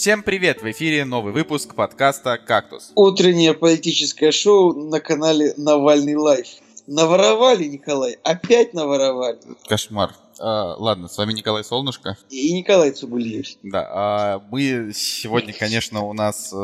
Всем привет! В эфире новый выпуск подкаста «Кактус». Утреннее политическое шоу на канале Навальный Live. Наворовали, Николай, опять наворовали. Кошмар. А, ладно, с вами Николай Солнышко. И Николай Цугулиев. Да, а мы сегодня, конечно, у нас э,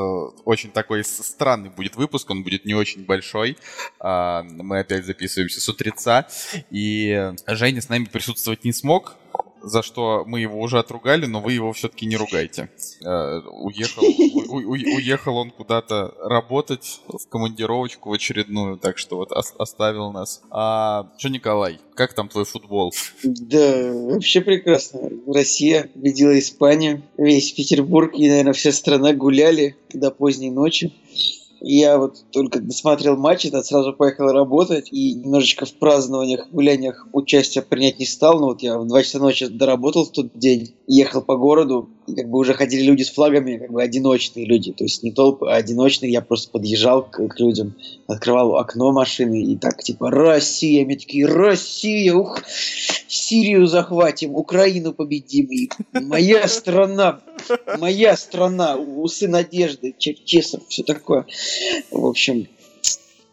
очень такой странный будет выпуск, он будет не очень большой. А, мы опять записываемся с утреца, и Женя с нами присутствовать не смог, за что мы его уже отругали, но вы его все-таки не ругайте. Э, уехал, у, у, уехал он куда-то работать в командировочку в очередную, так что вот оставил нас. А что, Николай, как там твой футбол? Да, вообще прекрасно. Россия победила Испанию. Весь Петербург и, наверное, вся страна гуляли до поздней ночи. Я вот только досмотрел матч, это сразу поехал работать и немножечко в празднованиях, гуляниях участия принять не стал. Но вот я в 2 часа ночи доработал в тот день, ехал по городу, и как бы уже ходили люди с флагами, как бы одиночные люди, то есть не толпы, а одиночные. Я просто подъезжал к, к людям, открывал окно машины и так типа «Россия!» Мне такие «Россия! Ух! Сирию захватим, Украину победим!» и «Моя страна! Моя страна! Усы надежды, Черчесов!» Все такое. В общем,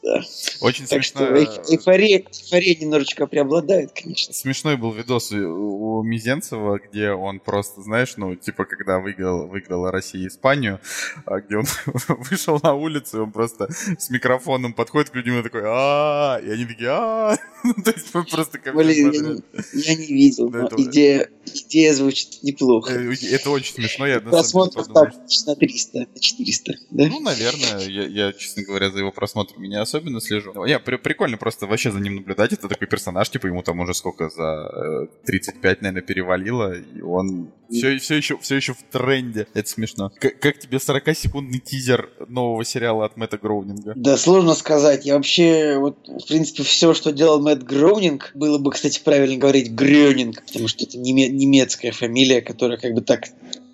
да. Очень так смешно. Что эйфория, эйфория немножечко преобладает, конечно. Смешной был видос у Мизенцева, где он просто, знаешь, ну, типа, когда выиграл, выиграла Россия Испанию, а, где он вышел на улицу, и он просто с микрофоном подходит к людям и такой а и они такие а То есть просто как Блин, я не видел, но идея звучит неплохо. Э, это очень смешно. Я Просмотров там на 300, на 400, да? Ну, наверное. Я, честно говоря, за его просмотрами не особенно слежу. Я, при, прикольно просто вообще за ним наблюдать. Это такой персонаж, типа ему там уже сколько, за 35, э, наверное, перевалило, и он все, все, еще, все еще в тренде. Это смешно. К- как тебе 40-секундный тизер нового сериала от Мэтта Гроунинга? Да, сложно сказать. Я вообще, вот, в принципе, все, что делал Мэтт Гроунинг, было бы, кстати, правильно говорить Грёнинг, потому что это неме- немецкая фамилия, которая как бы так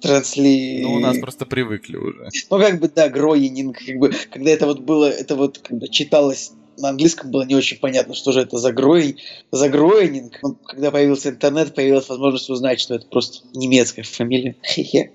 трансли... Ну, у нас просто привыкли уже. Ну, как бы, да, Гроининг, как бы, когда это вот было, это вот как бы читалось на английском было не очень понятно, что же это за, грой, за гройнинг. Но когда появился интернет, появилась возможность узнать, что это просто немецкая фамилия.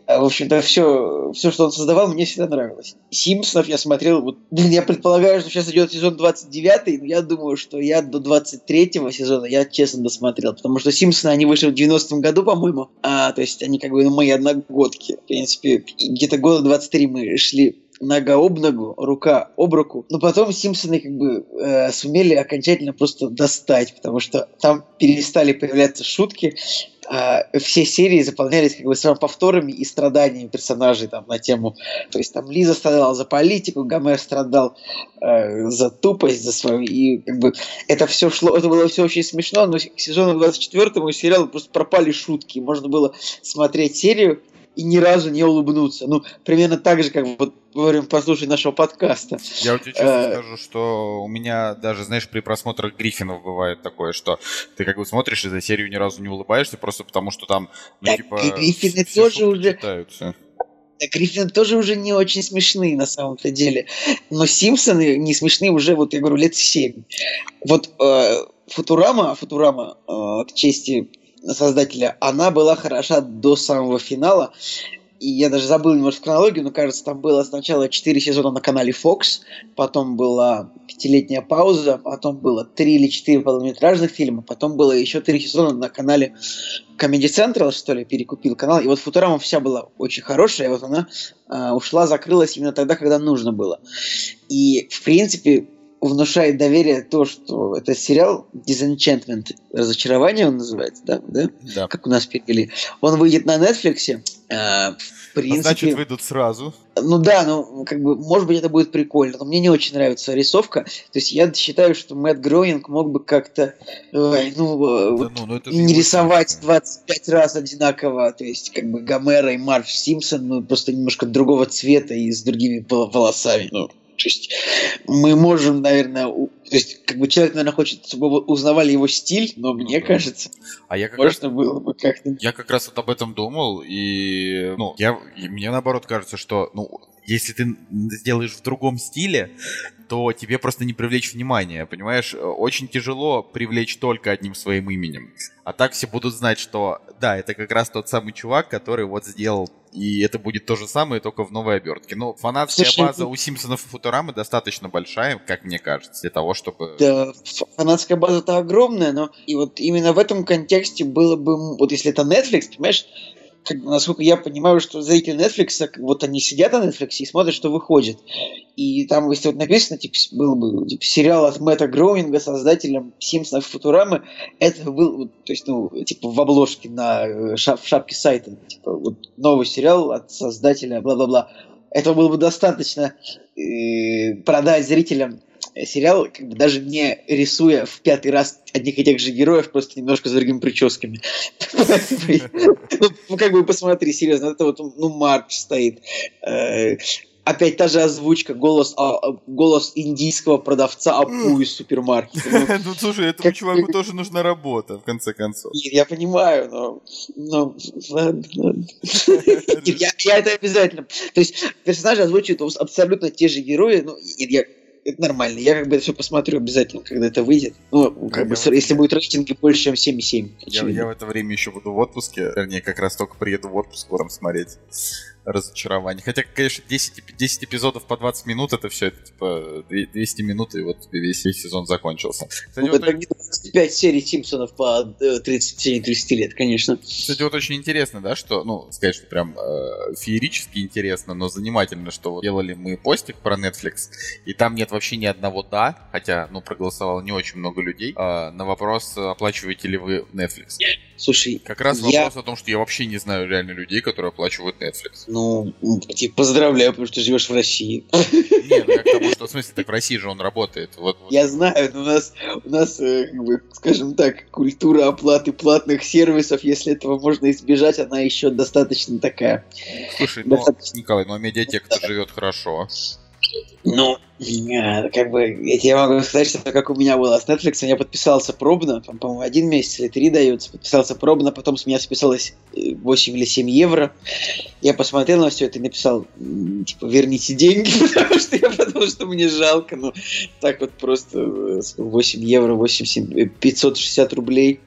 А, в общем-то, все, все, что он создавал, мне всегда нравилось. Симпсонов я смотрел, вот, я предполагаю, что сейчас идет сезон 29, но я думаю, что я до 23 сезона я честно досмотрел, потому что Симпсоны, они вышли в 90-м году, по-моему, а, то есть они как бы ну, мои одногодки. В принципе, где-то года 23 мы шли нога об ногу, рука об руку. Но потом Симпсоны как бы э, сумели окончательно просто достать, потому что там перестали появляться шутки, а все серии заполнялись как бы повторами и страданиями персонажей там на тему. То есть там Лиза страдала за политику, Гомер страдал э, за тупость, за свою. И как бы это все шло, это было все очень смешно, но к сезону 24 сериала просто пропали шутки. Можно было смотреть серию и ни разу не улыбнуться. Ну, примерно так же, как вот говорим, послушай нашего подкаста. Я тебе честно э, скажу, что у меня даже, знаешь, при просмотрах Гриффинов бывает такое, что ты как бы смотришь и за серию ни разу не улыбаешься, просто потому что там, ну, так типа, Гриффины тоже уже... Читаются. Да, Гриффины тоже уже не очень смешные на самом-то деле. Но Симпсоны не смешные уже, вот я говорю, лет семь. Вот э, Футурама, Футурама, э, к чести создателя, она была хороша до самого финала. И я даже забыл немножко хронологию, но кажется, там было сначала 4 сезона на канале Fox, потом была пятилетняя пауза, потом было 3 или 4 полнометражных фильма, потом было еще 3 сезона на канале Comedy Central, что ли, перекупил канал. И вот Футурама вся была очень хорошая, и вот она э, ушла, закрылась именно тогда, когда нужно было. И, в принципе, внушает доверие то, что это сериал Disenchantment, разочарование он называется, да? да? Да. Как у нас перевели. Он выйдет на Netflix. Э, в принципе, а значит, выйдут сразу. Ну да, ну, как бы, может быть, это будет прикольно, но мне не очень нравится рисовка. То есть я считаю, что Мэтт Гроинг мог бы как-то, ой, ну, да, вот, ну, ну не рисовать 25 раз одинаково, то есть, как бы, Гомера и Марш Симпсон, ну, просто немножко другого цвета и с другими волосами, ну. То есть мы можем, наверное, то есть как бы человек, наверное, хочет, чтобы узнавали его стиль, но ну, мне да. кажется, а я как можно раз, было бы как-то. Я как раз вот об этом думал, и ну, я, и мне наоборот кажется, что ну, если ты сделаешь в другом стиле, то тебе просто не привлечь внимание, понимаешь? Очень тяжело привлечь только одним своим именем. А так все будут знать, что да, это как раз тот самый чувак, который вот сделал и это будет то же самое, только в новой обертке. Но фанатская Слушай, база у Симпсонов и Футурамы достаточно большая, как мне кажется, для того, чтобы... Да, фанатская база-то огромная, но и вот именно в этом контексте было бы... Вот если это Netflix, понимаешь, как, насколько я понимаю, что зрители Netflix, вот они сидят на Netflix и смотрят, что выходит. И там, если вот написано, типа, был бы типа, сериал от Мэтта Гроунинга, создателем Симпсонов Футурамы, это был, то есть, ну, типа, в обложке на э, шап, шапке сайта, типа, вот новый сериал от создателя, бла-бла-бла. Этого было бы достаточно э, продать зрителям сериал, как бы даже не рисуя в пятый раз одних и тех же героев, просто немножко с другими прическами. Ну, ну, как бы посмотри, серьезно, это вот, ну, Марч стоит. Э, опять та же озвучка, голос, а, голос индийского продавца Апу из супермаркета. Ну, ну слушай, этому чуваку тоже нужна работа, в конце концов. Я понимаю, но... но... я это обязательно... То есть персонажи озвучивают абсолютно те же герои, ну, я это нормально. Я как бы это все посмотрю обязательно, когда это выйдет. Ну, как бы, если будет рейтинги больше, чем 7,7. Я, я в это время еще буду в отпуске. Вернее, как раз только приеду в отпуск скоро смотреть разочарование. Хотя, конечно, 10, 10 эпизодов по 20 минут, это все, это типа 200 минут, и вот весь, весь сезон закончился. Кстати, ну, вот... это 25 серий Симпсонов по 30, 30 лет, конечно. Кстати, вот очень интересно, да, что, ну, сказать, что прям э, феерически интересно, но занимательно, что вот делали мы постик про Netflix, и там нет вообще ни одного «да», хотя, ну, проголосовало не очень много людей, э, на вопрос, оплачиваете ли вы Netflix. Слушай, как раз я... вопрос о том, что я вообще не знаю реально людей, которые оплачивают Netflix. Ну, типа, поздравляю, потому что живешь в России. Нет, ну я к тому, что в смысле, так в России же он работает. Вот, вот. Я знаю, но у нас, у нас, э, как бы, скажем так, культура оплаты платных сервисов, если этого можно избежать, она еще достаточно такая. Слушай, ну, достаточно... Николай, ну а медиатека живет хорошо. Ну, как бы, я могу сказать, что как у меня было с Netflix, я подписался пробно, там, по-моему, один месяц или три даются, подписался пробно, потом с меня списалось 8 или 7 евро. Я посмотрел на все это и написал, типа, верните деньги, потому что я подумал, что мне жалко, ну, так вот просто 8 э, евро, 8, 7, 560 рублей.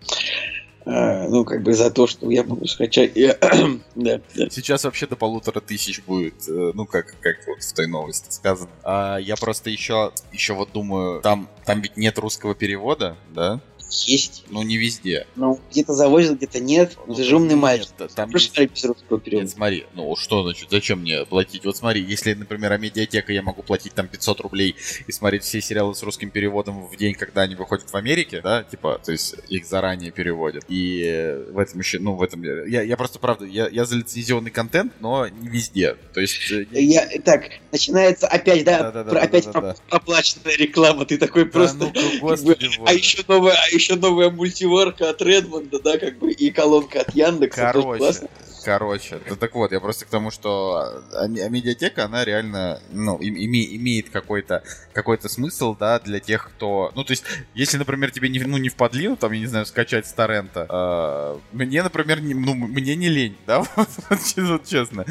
А, ну, как бы за то, что я могу скачать. Я, да, да. Сейчас вообще до полутора тысяч будет, э, ну, как, как вот в той новости сказано. А я просто еще, еще вот думаю, там, там ведь нет русского перевода, да? Есть. Ну, не везде. Ну, где-то завозят, где-то нет. Ну, Ты же умный мальчик. Там есть... русского перевода. Нет, смотри, ну что значит, зачем мне платить? Вот смотри, если, например, о медиатека я могу платить там 500 рублей и смотреть все сериалы с русским переводом в день, когда они выходят в Америке, да, типа, то есть их заранее переводят. И в этом еще, ну, в этом... Я, я просто, правда, я, я за лицензионный контент, но не везде. То есть... Э, я, так, начинается опять, да, да, да, про, да опять да, да, про, оплаченная реклама. Ты такой просто... Ну, господи, а еще новая, а еще новая мультиварка от Редмонда, да, как бы, и колонка от Яндекса. Короче, короче, да, так вот, я просто к тому, что а, а медиатека, она реально, ну, име, имеет какой-то какой смысл, да, для тех, кто, ну, то есть, если, например, тебе не, ну, не впадлину, там, я не знаю, скачать с торрента, э, мне, например, не, ну, мне не лень, да, вот, честно.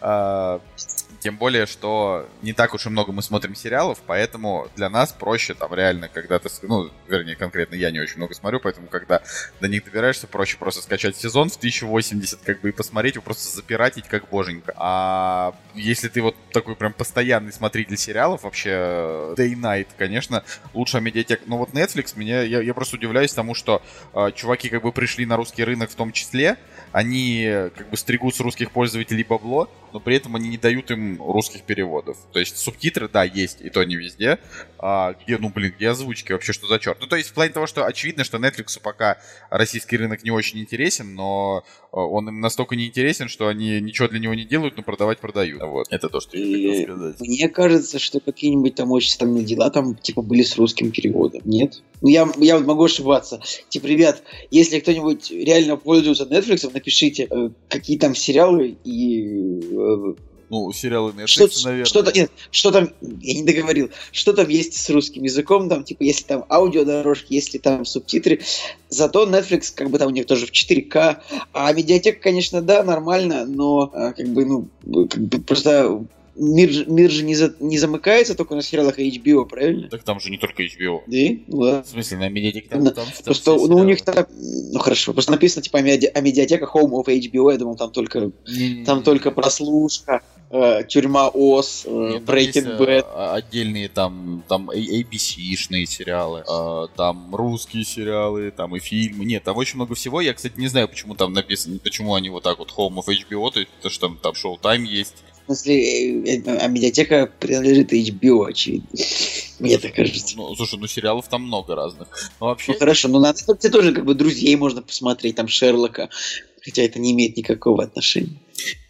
Э, тем более, что не так уж и много мы смотрим сериалов, поэтому для нас проще там реально, когда ты, ну, вернее, конкретно я не очень много смотрю, поэтому когда до них добираешься, проще просто скачать сезон в 1080, как бы и посмотреть, его просто запиратить как боженька. А если ты вот такой прям постоянный смотритель сериалов, вообще day night, конечно, лучшая медиатека. Но вот Netflix, меня, я, я просто удивляюсь тому, что э, чуваки как бы пришли на русский рынок в том числе, они как бы стригут с русских пользователей бабло, но при этом они не дают им русских переводов. То есть субтитры, да, есть, и то не везде. А где, ну, блин, где озвучки? Вообще, что за черт? Ну, то есть в плане того, что очевидно, что Netflix пока российский рынок не очень интересен, но а, он им настолько не интересен, что они ничего для него не делают, но продавать продают. Вот, это то, что я хотел сказать. Мне кажется, что какие-нибудь там очень странные дела там, типа, были с русским переводом. Нет? Ну, я, я вот могу ошибаться. Типа, ребят, если кто-нибудь реально пользуется Netflix, напишите, э, какие там сериалы и э, ну, сериалы Netflix, что, наверное. Что-то, нет, что там, я не договорил, что там есть с русским языком, там, типа, если там аудиодорожки, если там субтитры, зато Netflix, как бы там у них тоже в 4К, а медиатека, конечно, да, нормально, но, а, как бы, ну, как бы просто мир, же- мир же не, за- не замыкается только на сериалах HBO, правильно? Так там же не только HBO. Да? Ну ладно. В смысле, на медиатеке там, Да, там, там Просто, ну, у них там, ну хорошо, просто написано типа о, меди- о медиатеках Home of HBO, я думал, там только, Не-не-не. там только прослушка, э, тюрьма Оз, э, Нет, Breaking э, Bad. а- отдельные там, там ABC-шные сериалы, э, там русские сериалы, там и фильмы. Нет, там очень много всего. Я, кстати, не знаю, почему там написано, почему они вот так вот Home of HBO, то есть, потому что там, там Showtime есть. В смысле, э, э, а медиатека принадлежит HBO, очевидно. Мне так кажется. Ну, слушай, ну сериалов там много разных. Но вообще, Ну хорошо, ну на Netflix тоже как бы друзей можно посмотреть, там Шерлока, хотя это не имеет никакого отношения.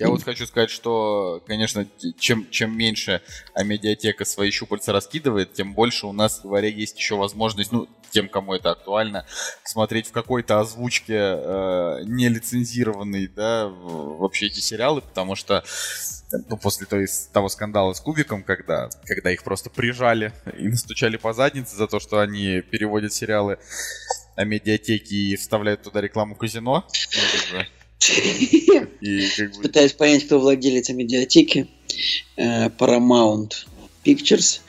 я вот хочу сказать, что, конечно, чем, чем меньше а медиатека свои щупальца раскидывает, тем больше у нас, говоря, есть еще возможность, ну, тем, кому это актуально, смотреть в какой-то озвучке э, нелицензированной, да, в- вообще эти сериалы, потому что ну, после той, того скандала с Кубиком, когда, когда их просто прижали и настучали по заднице за то, что они переводят сериалы о медиатеке и вставляют туда рекламу казино, ну, и. Пытаюсь понять, кто владелец медиатеки. Э, Paramount Pictures,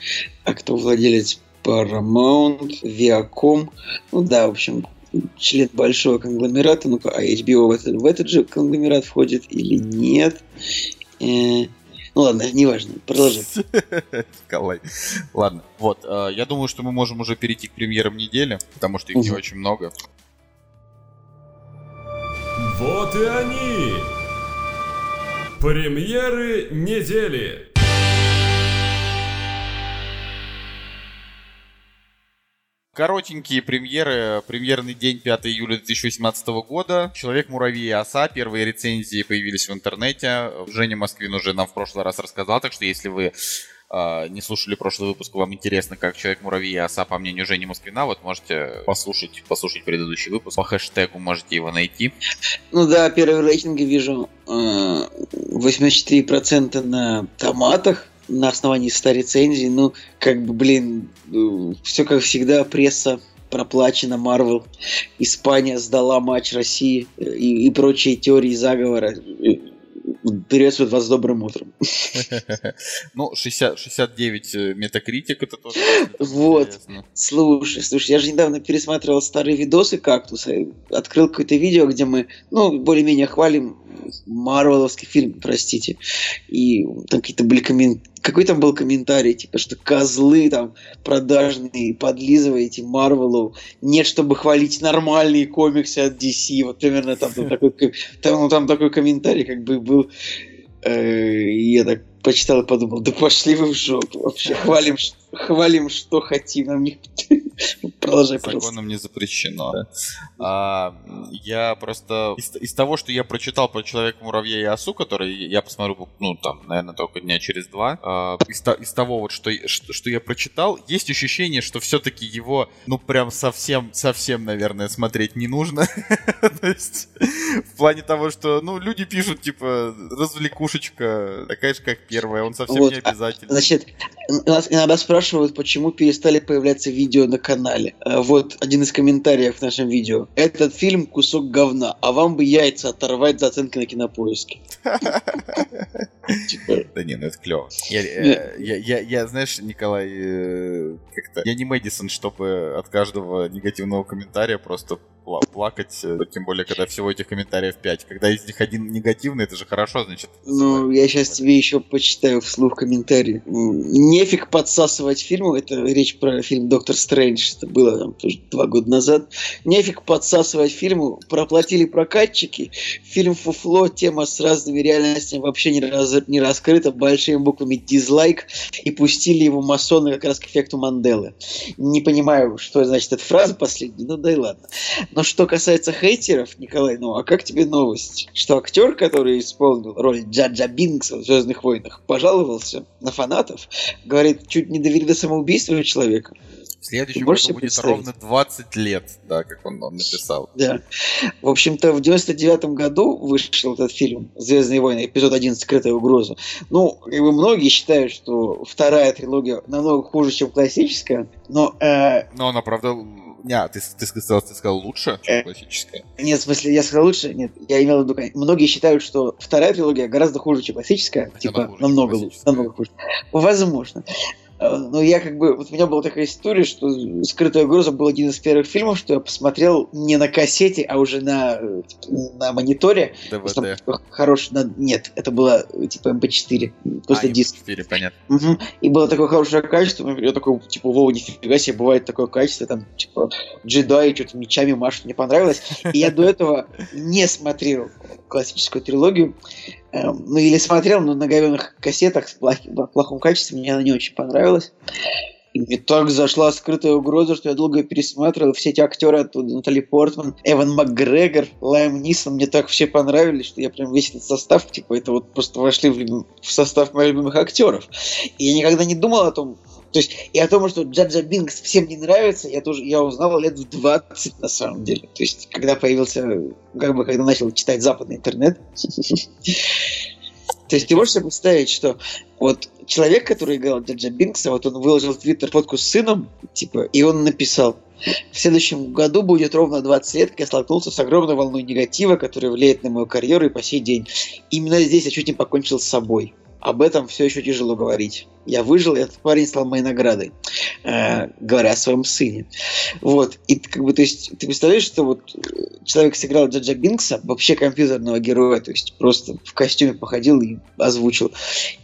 а кто владелец Paramount, Viacom. Ну да, в общем, член большого конгломерата. Ну-ка, а HBO в этот, в этот же конгломерат входит или нет? Э, Ну ладно, неважно, продолжай. Николай. Ладно, вот, э, я думаю, что мы можем уже перейти к премьерам недели, потому что их не очень много. Вот и они! Премьеры недели! Коротенькие премьеры. Премьерный день 5 июля 2018 года. Человек-муравей и оса. Первые рецензии появились в интернете. Женя Москвин уже нам в прошлый раз рассказал, так что если вы э, не слушали прошлый выпуск, вам интересно, как Человек-муравей и оса, по мнению Жени Москвина, вот можете послушать, послушать предыдущий выпуск. По хэштегу можете его найти. Ну да, первые рейтинги вижу э, 84% на томатах на основании 100 рецензий. Ну, как бы, блин, все как всегда, пресса проплачена, Марвел. Испания сдала матч России э, и, и прочие теории заговора. Э, Приветствуют вас с добрым утром. Ну, 60, 69 метакритик, это тоже Вот. интересно. Слушай, слушай, я же недавно пересматривал старые видосы кактуса, открыл какое-то видео, где мы, ну, более-менее хвалим Марвеловский фильм, простите. И там какие-то были коммен... Какой там был комментарий, типа, что козлы там продажные, подлизываете Марвелу. Нет, чтобы хвалить нормальные комиксы от DC. Вот примерно там, там такой, ко- там, ну, там такой комментарий как бы был. Э, я так почитал и подумал, да пошли вы в жопу вообще. Хвалим, ш- хвалим что хотим. Нам не... Продолжай, пожалуйста. Законом не запрещено. А, я просто из, из того, что я прочитал про человека муравья и осу, который я посмотрю, ну там, наверное, только дня через два. а, из, из того вот, что, что, что я прочитал, есть ощущение, что все-таки его, ну прям совсем, совсем, наверное, смотреть не нужно. То есть в плане того, что, ну люди пишут типа развлекушечка, такая же как первая, он совсем Вот, не а, обязательный. Значит, нас иногда спрашивают, почему перестали появляться видео на канале. Э, Вот один из комментариев в нашем видео. Этот фильм кусок говна, а вам бы яйца оторвать за оценки на кинопоиске. Типа, Да не, ну это клево. Я, э, знаешь, Николай, э, как-то... Я не Мэдисон, чтобы от каждого негативного комментария просто пла- плакать, тем более, когда всего этих комментариев 5. Когда из них один негативный, это же хорошо, значит... Ну, я сейчас тебе еще почитаю вслух комментарии. Нефиг подсасывать фильму. Это речь про фильм «Доктор Стрэндж». Это было там тоже два года назад. Нефиг подсасывать фильму. Проплатили прокатчики. Фильм «Фуфло». Тема с разными реальностями вообще не, раз- не раскрыта. Большими буквами «дизлайк». И пустили его масоны как раз к эффекту Манделы. Не понимаю, что значит эта фраза последняя. Ну да и ладно. Но что касается хейтеров, Николай, ну а как тебе новость? Что актер, который исполнил роль Джаджа Бинкса в «Звездных войнах», пожаловался на фанатов, говорит, чуть не довели до самоубийства человека. В следующем году будет ровно 20 лет, да, как он, он написал. Да. В общем-то, в 99 году вышел этот фильм «Звездные войны», эпизод 1 «Скрытая угроза». Ну, как бы многие считают, что вторая трилогия намного хуже, чем классическая, но э, Но она, правда, Не, ты, ты сказал, ты сказал лучше Э. классическая. Нет, в смысле, я сказал лучше? Нет, я имел в виду, многие считают, что вторая трилогия гораздо хуже, чем классическая. Так типа, хуже, чем намного лучше, намного хуже. Возможно. Но я как бы... Вот у меня была такая история, что «Скрытая угроза» был один из первых фильмов, что я посмотрел не на кассете, а уже на, э, на мониторе. Типа, хороший... на- Нет, это было типа MP4. Просто А, диск. 4, понятно. Мгм. И было такое хорошее качество. Я такой, типа, вова, нифига себе, бывает такое качество, там, типа, джедаи что-то мечами машут, мне понравилось. И я до этого не смотрел классическую трилогию. Эм, ну, или смотрел, но на говенных кассетах с плохим- в плохом качестве, мне она не очень понравилась. И мне так зашла скрытая угроза, что я долго пересматривал. Все эти актеры оттуда, Натали Портман, Эван Макгрегор, Лайм Нисон, мне так все понравились, что я прям весь этот состав, типа, это вот просто вошли в, в состав моих любимых актеров. И я никогда не думал о том, то есть и о том, что Джаджа Бинкс всем не нравится, я тоже я узнал лет в 20 на самом деле. То есть, когда появился, как бы, когда начал читать западный интернет. То есть ты можешь себе представить, что вот человек, который играл Джаджа Бинкса, вот он выложил в Твиттер фотку с сыном, типа, и он написал, в следующем году будет ровно 20 лет, как я столкнулся с огромной волной негатива, которая влияет на мою карьеру и по сей день. Именно здесь я чуть не покончил с собой. Об этом все еще тяжело говорить. Я выжил, и этот парень стал моей наградой, э, говоря о своем сыне. Вот. И как бы, то есть, ты представляешь, что вот э, человек сыграл Джаджа Бинкса, вообще компьютерного героя, то есть просто в костюме походил и озвучил.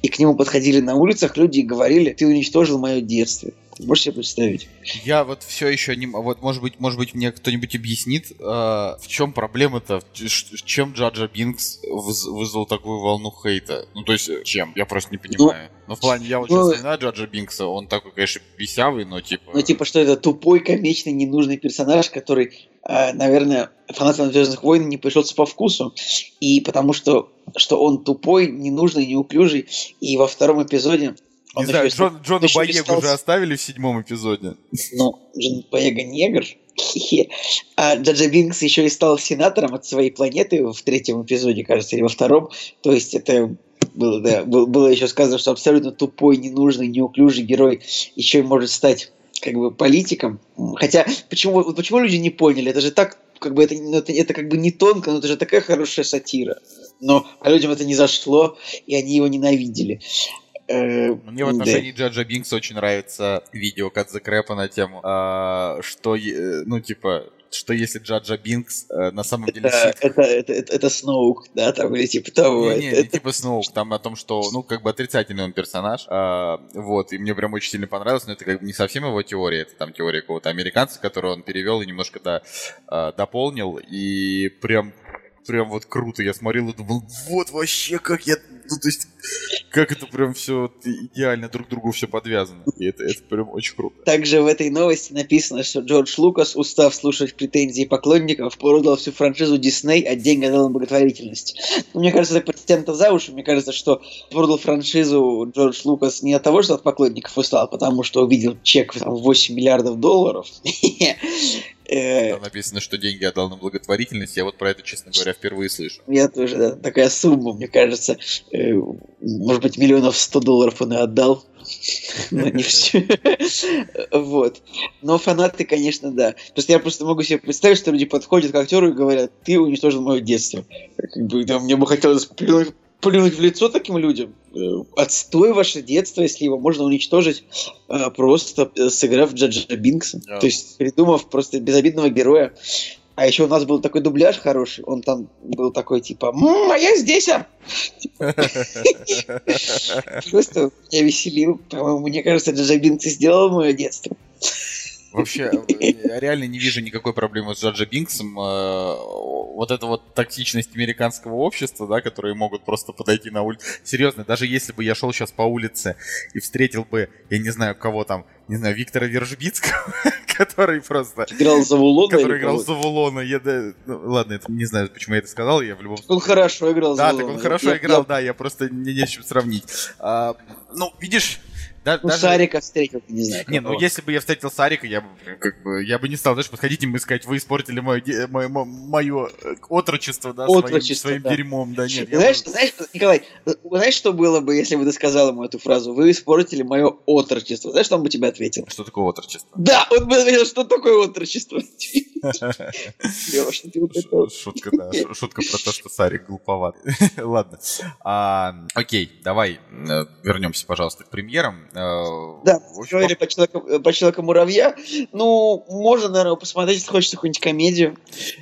И к нему подходили на улицах люди и говорили, ты уничтожил мое детство. Можешь себе представить? Я вот все еще не... Вот, может быть, может быть, мне кто-нибудь объяснит, э, в чем проблема-то? Чем Джаджа Бинкс выз- вызвал такую волну хейта? Ну, то есть, э, чем? Я просто не понимаю. Ну, в плане, я вот ну, сейчас вспоминаю Джаджа Бинкса, он такой, конечно, писявый, но типа... Ну, типа, что это тупой, комичный, ненужный персонаж, который, э, наверное, фанатам Звездных войн не пришелся по вкусу. И потому что, что он тупой, ненужный, неуклюжий. И во втором эпизоде Не он знаю, еще Джон, Джона еще стал- уже оставили в седьмом эпизоде. Ну, Джон Боега негр. А Джаджа Бинкс еще и стал сенатором от своей планеты в третьем эпизоде, кажется, или во втором. То есть это было, да, был- было еще сказано, что абсолютно тупой, ненужный, неуклюжий герой еще и может стать как бы политиком. Хотя почему, вот почему люди не поняли? Это же так, как бы это, ну, это, это как бы не тонко, но это же такая хорошая сатира. Но а людям это не зашло, и они его ненавидели. Э, Мне в да. отношении Джаджа Бинкса очень нравится видео Кадзе Крэпа на тему, а, что, ну, типа, что если Джаджа Бинкс э, на самом деле... Это, Сит- это, это, это, это Сноук, да, там, или типа того. Не, не, это- не типа Сноук, там о том, что, ну, как бы отрицательный он персонаж, а, вот, и мне прям очень сильно понравилось, но это как бы не совсем его теория, это там теория какого-то американца, которую он перевел и немножко да, а, дополнил, и прям, прям вот круто, я смотрел и думал, вот вообще как я, ну, то есть, как это прям все идеально друг к другу все подвязано, и это, это прям очень круто. Также в этой новости написано, что Джордж Лукас, устав слушать претензии поклонников, продал всю франшизу Дисней, а деньги отдал на благотворительность. Ну, Мне кажется, это подтянуто за уши. Мне кажется, что продал франшизу Джордж Лукас не от того, что от поклонников устал, а потому что увидел чек в там, 8 миллиардов долларов. Э, Там написано, что деньги отдал на благотворительность, я вот про это, честно говоря, впервые слышу. Я тоже, да, такая сумма, мне кажется, э, может быть, миллионов 100 долларов он и отдал. Но не все. Вот. Но фанаты, конечно, да. Просто я просто могу себе представить, что люди подходят к актеру и говорят, ты уничтожил мое детство. Как бы, да, мне бы хотелось плюнуть, в лицо таким людям. Э, Отстой ваше детство, если его можно уничтожить, э, просто э, сыграв Джаджа Бинкса. Да. То есть придумав просто безобидного героя. А еще у нас был такой дубляж хороший, он там был такой типа, «М, а я здесь, а!» Просто меня веселил. По-моему, мне кажется, Джаджа Бинкс сделал мое детство. Вообще, я реально не вижу никакой проблемы с Джаджа Бинксом. Э, Вот эта вот токсичность американского общества, да, которые могут просто подойти на улицу. Серьезно, даже если бы я шел сейчас по улице и встретил бы, я не знаю, кого там, не знаю, Виктора Вержбицкого, который просто... Играл за Вулона Который играл за Вулона. Я, да, ну, ладно, это не знаю, почему я это сказал, я в любом Он хорошо играл за да, так он хорошо играл, да, я просто не, не с чем сравнить. А, ну, видишь, да- Ну, даже- Сарика встретил, не знаю. Не, ну если бы я встретил Сарика, я бы как бы я бы не стал, знаешь, подходить им и сказать, вы испортили мое, мое, мо- мое, э, отрочество, да, своим- Отрочество, своим, да. дерьмом, да, нет. Знаешь, бы- знаешь, Николай, э, знаешь, что было бы, если бы ты сказал ему эту фразу? Вы испортили мое отрочество. Знаешь, что он бы тебе ответил? Что такое отрочество? Да, он бы ответил, что такое отрочество. Шутка, да, шу- шутка про то, что Сарик глуповат. Ладно. А, Окей, давай э, вернемся, пожалуйста, к премьерам. Э, Да, общем, Говорили по человеку, по человеку муравья. Ну, можно, наверное, посмотреть, если хочется какую-нибудь комедию.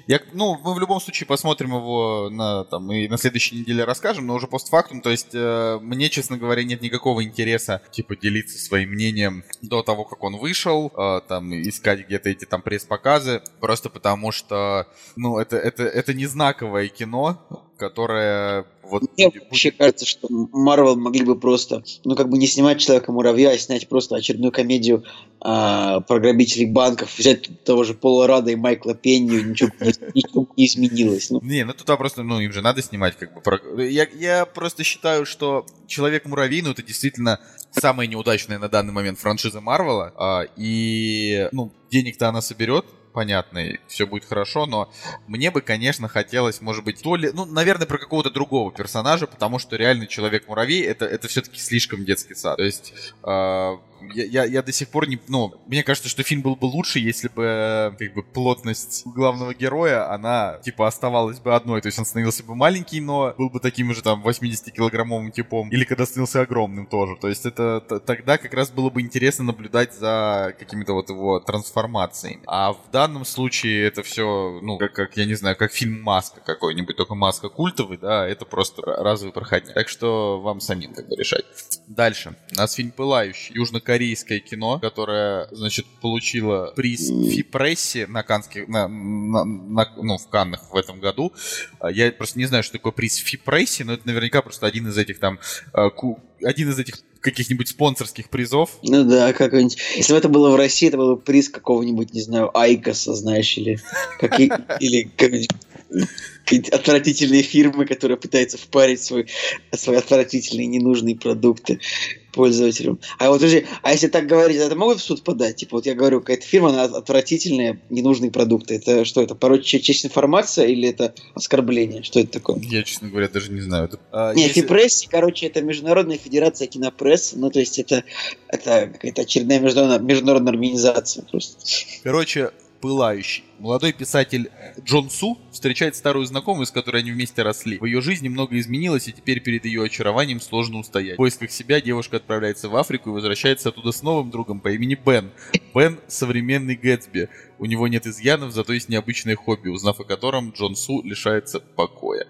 Я, ну, мы в любом случае посмотрим его на, там, и на следующей неделе расскажем, но уже постфактум. То есть, э, мне, честно говоря, нет никакого интереса, типа, делиться своим мнением до того, как он вышел, э, там, искать где-то эти там пресс-показы, просто потому что, ну, это, это, это не знаковое кино, которое вот Мне будет- вообще кажется, что Марвел могли бы просто, ну, как бы не снимать Человека-муравья, а снять просто очередную комедию а, про грабителей банков, взять того же Пола Рада и Майкла Пенни, ничего, ничего не изменилось. Ну, Не, ну тут просто, ну, им же надо снимать, как бы. про- Я, я просто считаю, что Человек-муравей, ну, это действительно самая неудачная на данный момент франшиза Марвела. а, и, ну, денег-то она соберет, понятно, и все будет хорошо, но мне бы, конечно, хотелось, может быть, то ли, ну, наверное, про какого-то другого персонажа, потому что реальный Человек-муравей это, это все-таки слишком детский сад. То есть, а, я, я, я до сих пор не... Ну, мне кажется, что фильм был бы лучше, если бы, э, как бы, плотность главного героя, она, типа, оставалась бы одной. То есть он становился бы маленький, но был бы таким же, там, 80-килограммовым типом. Или когда становился огромным тоже. То есть это тогда как раз было бы интересно наблюдать за какими-то вот его трансформациями. А в данном случае это все, ну, как, как, я не знаю, как фильм «Маска» какой-нибудь, только «Маска» культовый, да, это просто разовый проходник. Так что вам самим как бы решать. Дальше. У нас фильм «Пылающий». Южнокорейское кино, которое, значит, получило приз Фи-прессе на Канских, на, на- на- ну, в Каннах в этом году. А, Я просто не знаю, что такое приз Фи-прессе, но это наверняка просто один из этих там, а, один из этих каких-нибудь спонсорских призов. ну да, какой-нибудь. Если бы это было в России, это был бы приз какого-нибудь, не знаю, Айкоса, знаешь, или какие- или какой-нибудь отвратительные фирмы, которые пытаются впарить свой, свои отвратительные ненужные продукты пользователям. А вот подожди, а если так говорить, это могут в суд подать? Типа вот я говорю, какая-то фирма, она отвратительная, ненужные продукты. Это что, это порочь честь информация или это оскорбление? Что это такое? Я, честно говоря, даже не знаю. Это, а, Не, если- Фипресс, короче, это Международная Федерация Кинопресс, ну, то есть это, это какая-то очередная международная, международная организация просто. Короче, пылающий. Молодой писатель Джон Су встречает старую знакомую, с которой они вместе росли. В ее жизни много изменилось, и теперь перед ее очарованием сложно устоять. В поисках себя девушка отправляется в Африку и возвращается оттуда с новым другом по имени Бен. Бен — современный Гэтсби. У него нет изъянов, зато есть необычное хобби, узнав о котором Джон Су лишается покоя.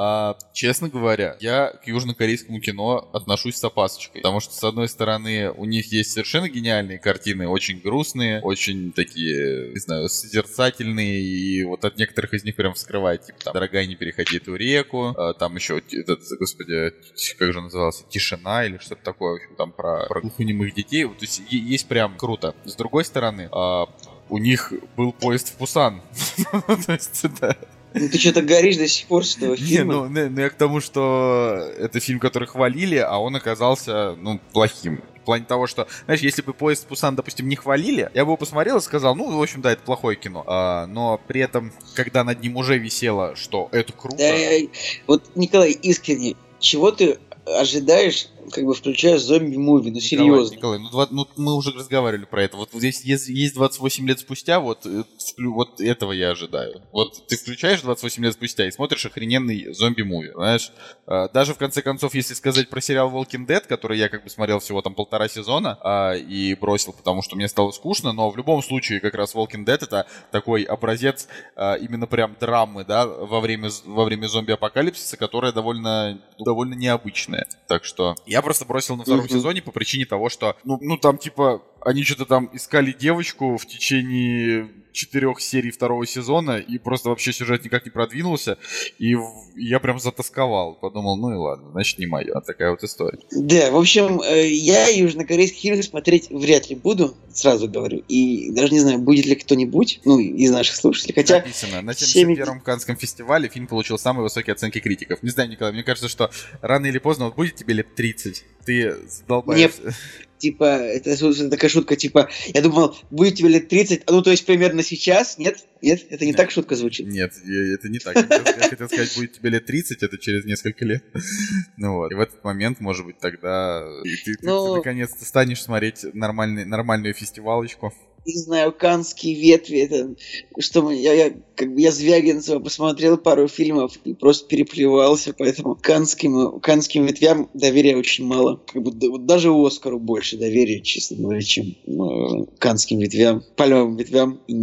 А, честно говоря, я к южнокорейскому кино отношусь с опасочкой. Потому что, с одной стороны, у них есть совершенно гениальные картины, очень грустные, очень такие, не знаю, созерцательные, и вот от некоторых из них прям вскрывает, типа, там, «Дорогая, не переходи эту реку», а, там еще этот, господи, как же назывался, «Тишина» или что-то такое, в общем, там про, про глухонемых детей. То есть есть прям круто. С другой стороны, а, у них был поезд в Пусан. То есть, да. Ну, ты что-то горишь до сих пор с этого фильма. ну, не- ну, я к тому, что это фильм, который хвалили, а он оказался, ну, плохим. В плане того, что, знаешь, если бы поезд Пусан, допустим, не хвалили, я бы его посмотрел и сказал, ну, в общем, да, это плохое кино. А, но при этом, когда над ним уже висело, что это круто, Да, я- вот, Николай, искренне, чего ты ожидаешь, как бы включая зомби-муви? Ну, серьезно. Николай, ну, два- ну, мы уже разговаривали про это. Вот здесь есть, есть 28 лет спустя, вот, э, вот этого я ожидаю. Вот ты включаешь 28 лет спустя и смотришь охрененный зомби-муви, знаешь. А, Даже в конце концов, если сказать про сериал Walking Dead, который я как бы смотрел всего там полтора сезона а, и бросил, потому что мне стало скучно, но в любом случае как раз Walking Dead это такой образец а, именно прям драмы, да, во время, во время зомби-апокалипсиса, которая довольно, довольно необычная. Так что я просто бросил на втором сезоне по причине того, что, ну, ну там типа они что-то там искали девочку в течение четырех серий второго сезона, и просто вообще сюжет никак не продвинулся, и я прям затасковал. Подумал, ну и ладно, значит не моя. Такая вот история. Да, в общем, э, я южнокорейские фильмы смотреть вряд ли буду, сразу говорю. И даже не знаю, будет ли кто-нибудь, ну, из наших слушателей. Хотя, Написано, на всеми- 71-м Канском фестивале фильм получил самые высокие оценки критиков. Не знаю, Николай, мне кажется, что рано или поздно, вот будет тебе лет 30, ты задолбаешься. Типа, это, собственно, такая шутка, типа, я думал, будет тебе лет 30, а ну, то есть примерно сейчас? Нет? Нет? Это не Нет. так шутка звучит? Нет, я- это не так. Я хотел, сказать, будет тебе лет 30, это через несколько лет. Ну вот. И в этот момент, может быть, тогда ты, Ну- наконец-то станешь смотреть нормальную фестивалочку. Не знаю, канские ветви, это что я, я как бы я Звягинцева посмотрел пару фильмов и просто переплевался, поэтому канским, канским ветвям доверия очень мало. Как бы, вот даже Оскару больше доверия, честно говоря, чем э, канским ветвям, пальмовым ветвям и,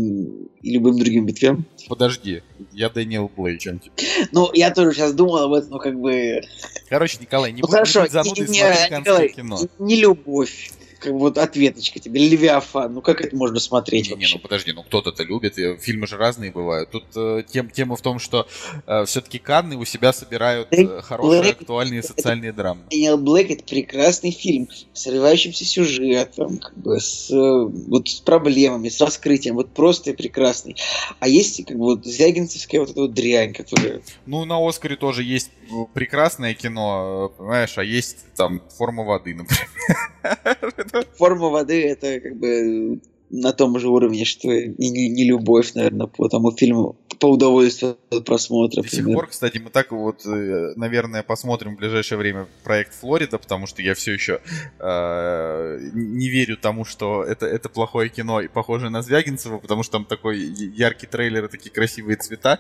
и любым другим ветвям. Подожди, я Дэниел Блей, чем тебе? Ну, я тоже сейчас думал об этом, но как бы... Короче, Николай, не ну, будь, не хорошо, будь занудой, не- смотри Николай, кино. не любовь. Вот ответочка тебе, Левиафан, ну как это можно смотреть Не, не, вообще? ну подожди, ну кто-то-то любит, э, фильмы же разные бывают. Тут э, тем, тема в том, что все-таки Канны у себя собирают э, хорошие, Блэк- актуальные социальные драмы. Дэниел Блэк это прекрасный фильм с развивающимся сюжетом, как бы с, э, вот, с проблемами, с раскрытием, вот просто прекрасный. А есть как бы вот Звягинцевская вот эта вот дрянь, которая... Ну, на Оскаре тоже есть э, прекрасное кино, э, понимаешь, а есть там форма воды, например. Форма воды это как бы на том же уровне, что и не, не любовь, наверное, по тому фильму, по удовольствию от просмотра. До сих пор, кстати, мы так вот, э, наверное, посмотрим в ближайшее время проект Флорида, потому что я все еще э, не верю тому, что это, это плохое кино и похоже на Звягинцева, потому что там такой яркий трейлер и такие красивые цвета,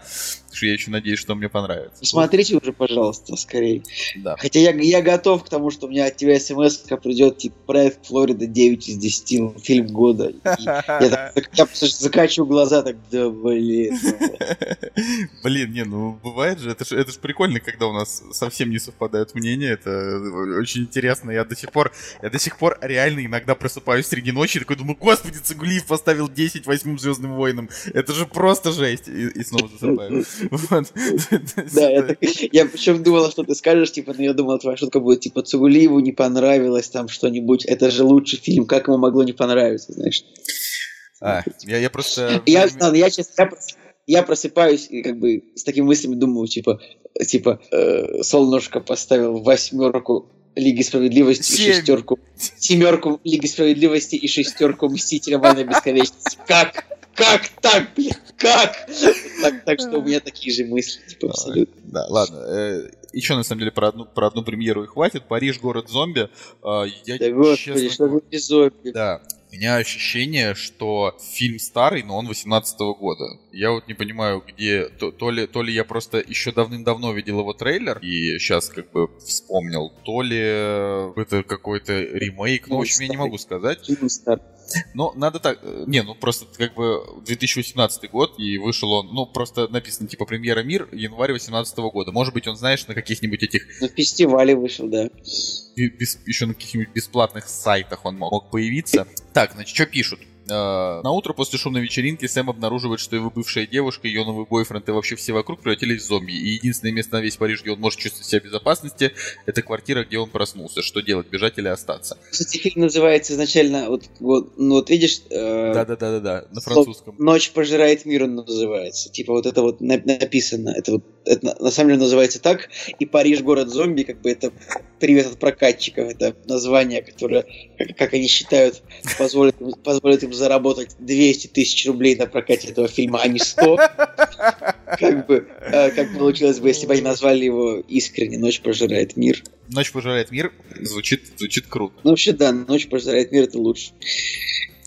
что я еще надеюсь, что мне понравится. Посмотрите уже, пожалуйста, скорее. Да. Хотя я, я готов к тому, что у меня от тебя смс придет, типа, проект Флорида 9 из 10, ну, фильм года. Я, так, я глаза, так, да, блин. Блин, не, ну бывает же, это ж, это ж прикольно, когда у нас совсем не совпадают мнения, это очень интересно. Я до сих пор, я до сих пор реально иногда просыпаюсь среди ночи и такой думаю, господи, Цугулиев поставил 10 восьмым Звездным воинам, это же просто жесть, и, и снова засыпаю. Да, я, причем думала, что ты скажешь, типа, но я думала, твоя шутка будет, типа, Цугулиеву не понравилось там что-нибудь, это же лучший фильм, как ему могло не понравиться, знаешь? А, я, я просто... Я, ладно, я, честно, я, я просыпаюсь и как бы с такими мыслями думаю, типа, типа, э, Солнышко поставил восьмерку Лиги Справедливости и Семь. шестерку, семерку Лиги Справедливости и шестерку Мстителя Война Бесконечности. Как? Как так, блин? Как? Так, так что у меня такие же мысли, типа, абсолютно. Да, ладно. еще на самом деле про одну, про одну премьеру и хватит. Париж, город зомби. Э, я Да господи, честно что эпизод? Да. Меня ощущение, что фильм старый, но он 18 года. Я вот не понимаю, где... То, то, ли, то ли я просто еще давным-давно видел его трейлер и сейчас как бы вспомнил, то ли это какой-то ремейк. Ну, в общем, я не могу сказать. Но надо так... э, Не, ну просто как бы 2018 год, и вышел он... Ну, просто написано типа «Премьера Мир» январь 18 года. Может быть, он, знаешь, на каких-нибудь этих На фестивале вышел, да. бе- бес- еще на каких-нибудь бесплатных сайтах он мог, мог появиться. Так, значит, что пишут? Э, На утро после шумной вечеринки Сэм обнаруживает, что его бывшая девушка, ее новый бойфренд и вообще все вокруг превратились в зомби. И единственное место на весь Париж, где он может чувствовать себя в безопасности, это квартира, где он проснулся. Что делать, бежать или остаться? Кстати, фильм называется изначально, вот, вот, ну вот видишь, э, Да-да-да-да, на французском. Ночь пожирает мир он называется. Типа вот это вот на- написано. Это вот это на- самом деле называется так. И Париж город зомби, как бы это привет от прокатчиков. Это название, которое, как, они считают, позволит, им- позволит им заработать 200 тысяч рублей на прокате этого фильма, а не 100. Как бы, э, как получилось бы, если бы они назвали его искренне «Ночь пожирает мир». Ночь пожирает мир. Звучит, звучит круто. Ну, вообще, да, «Ночь пожирает мир» — это лучше.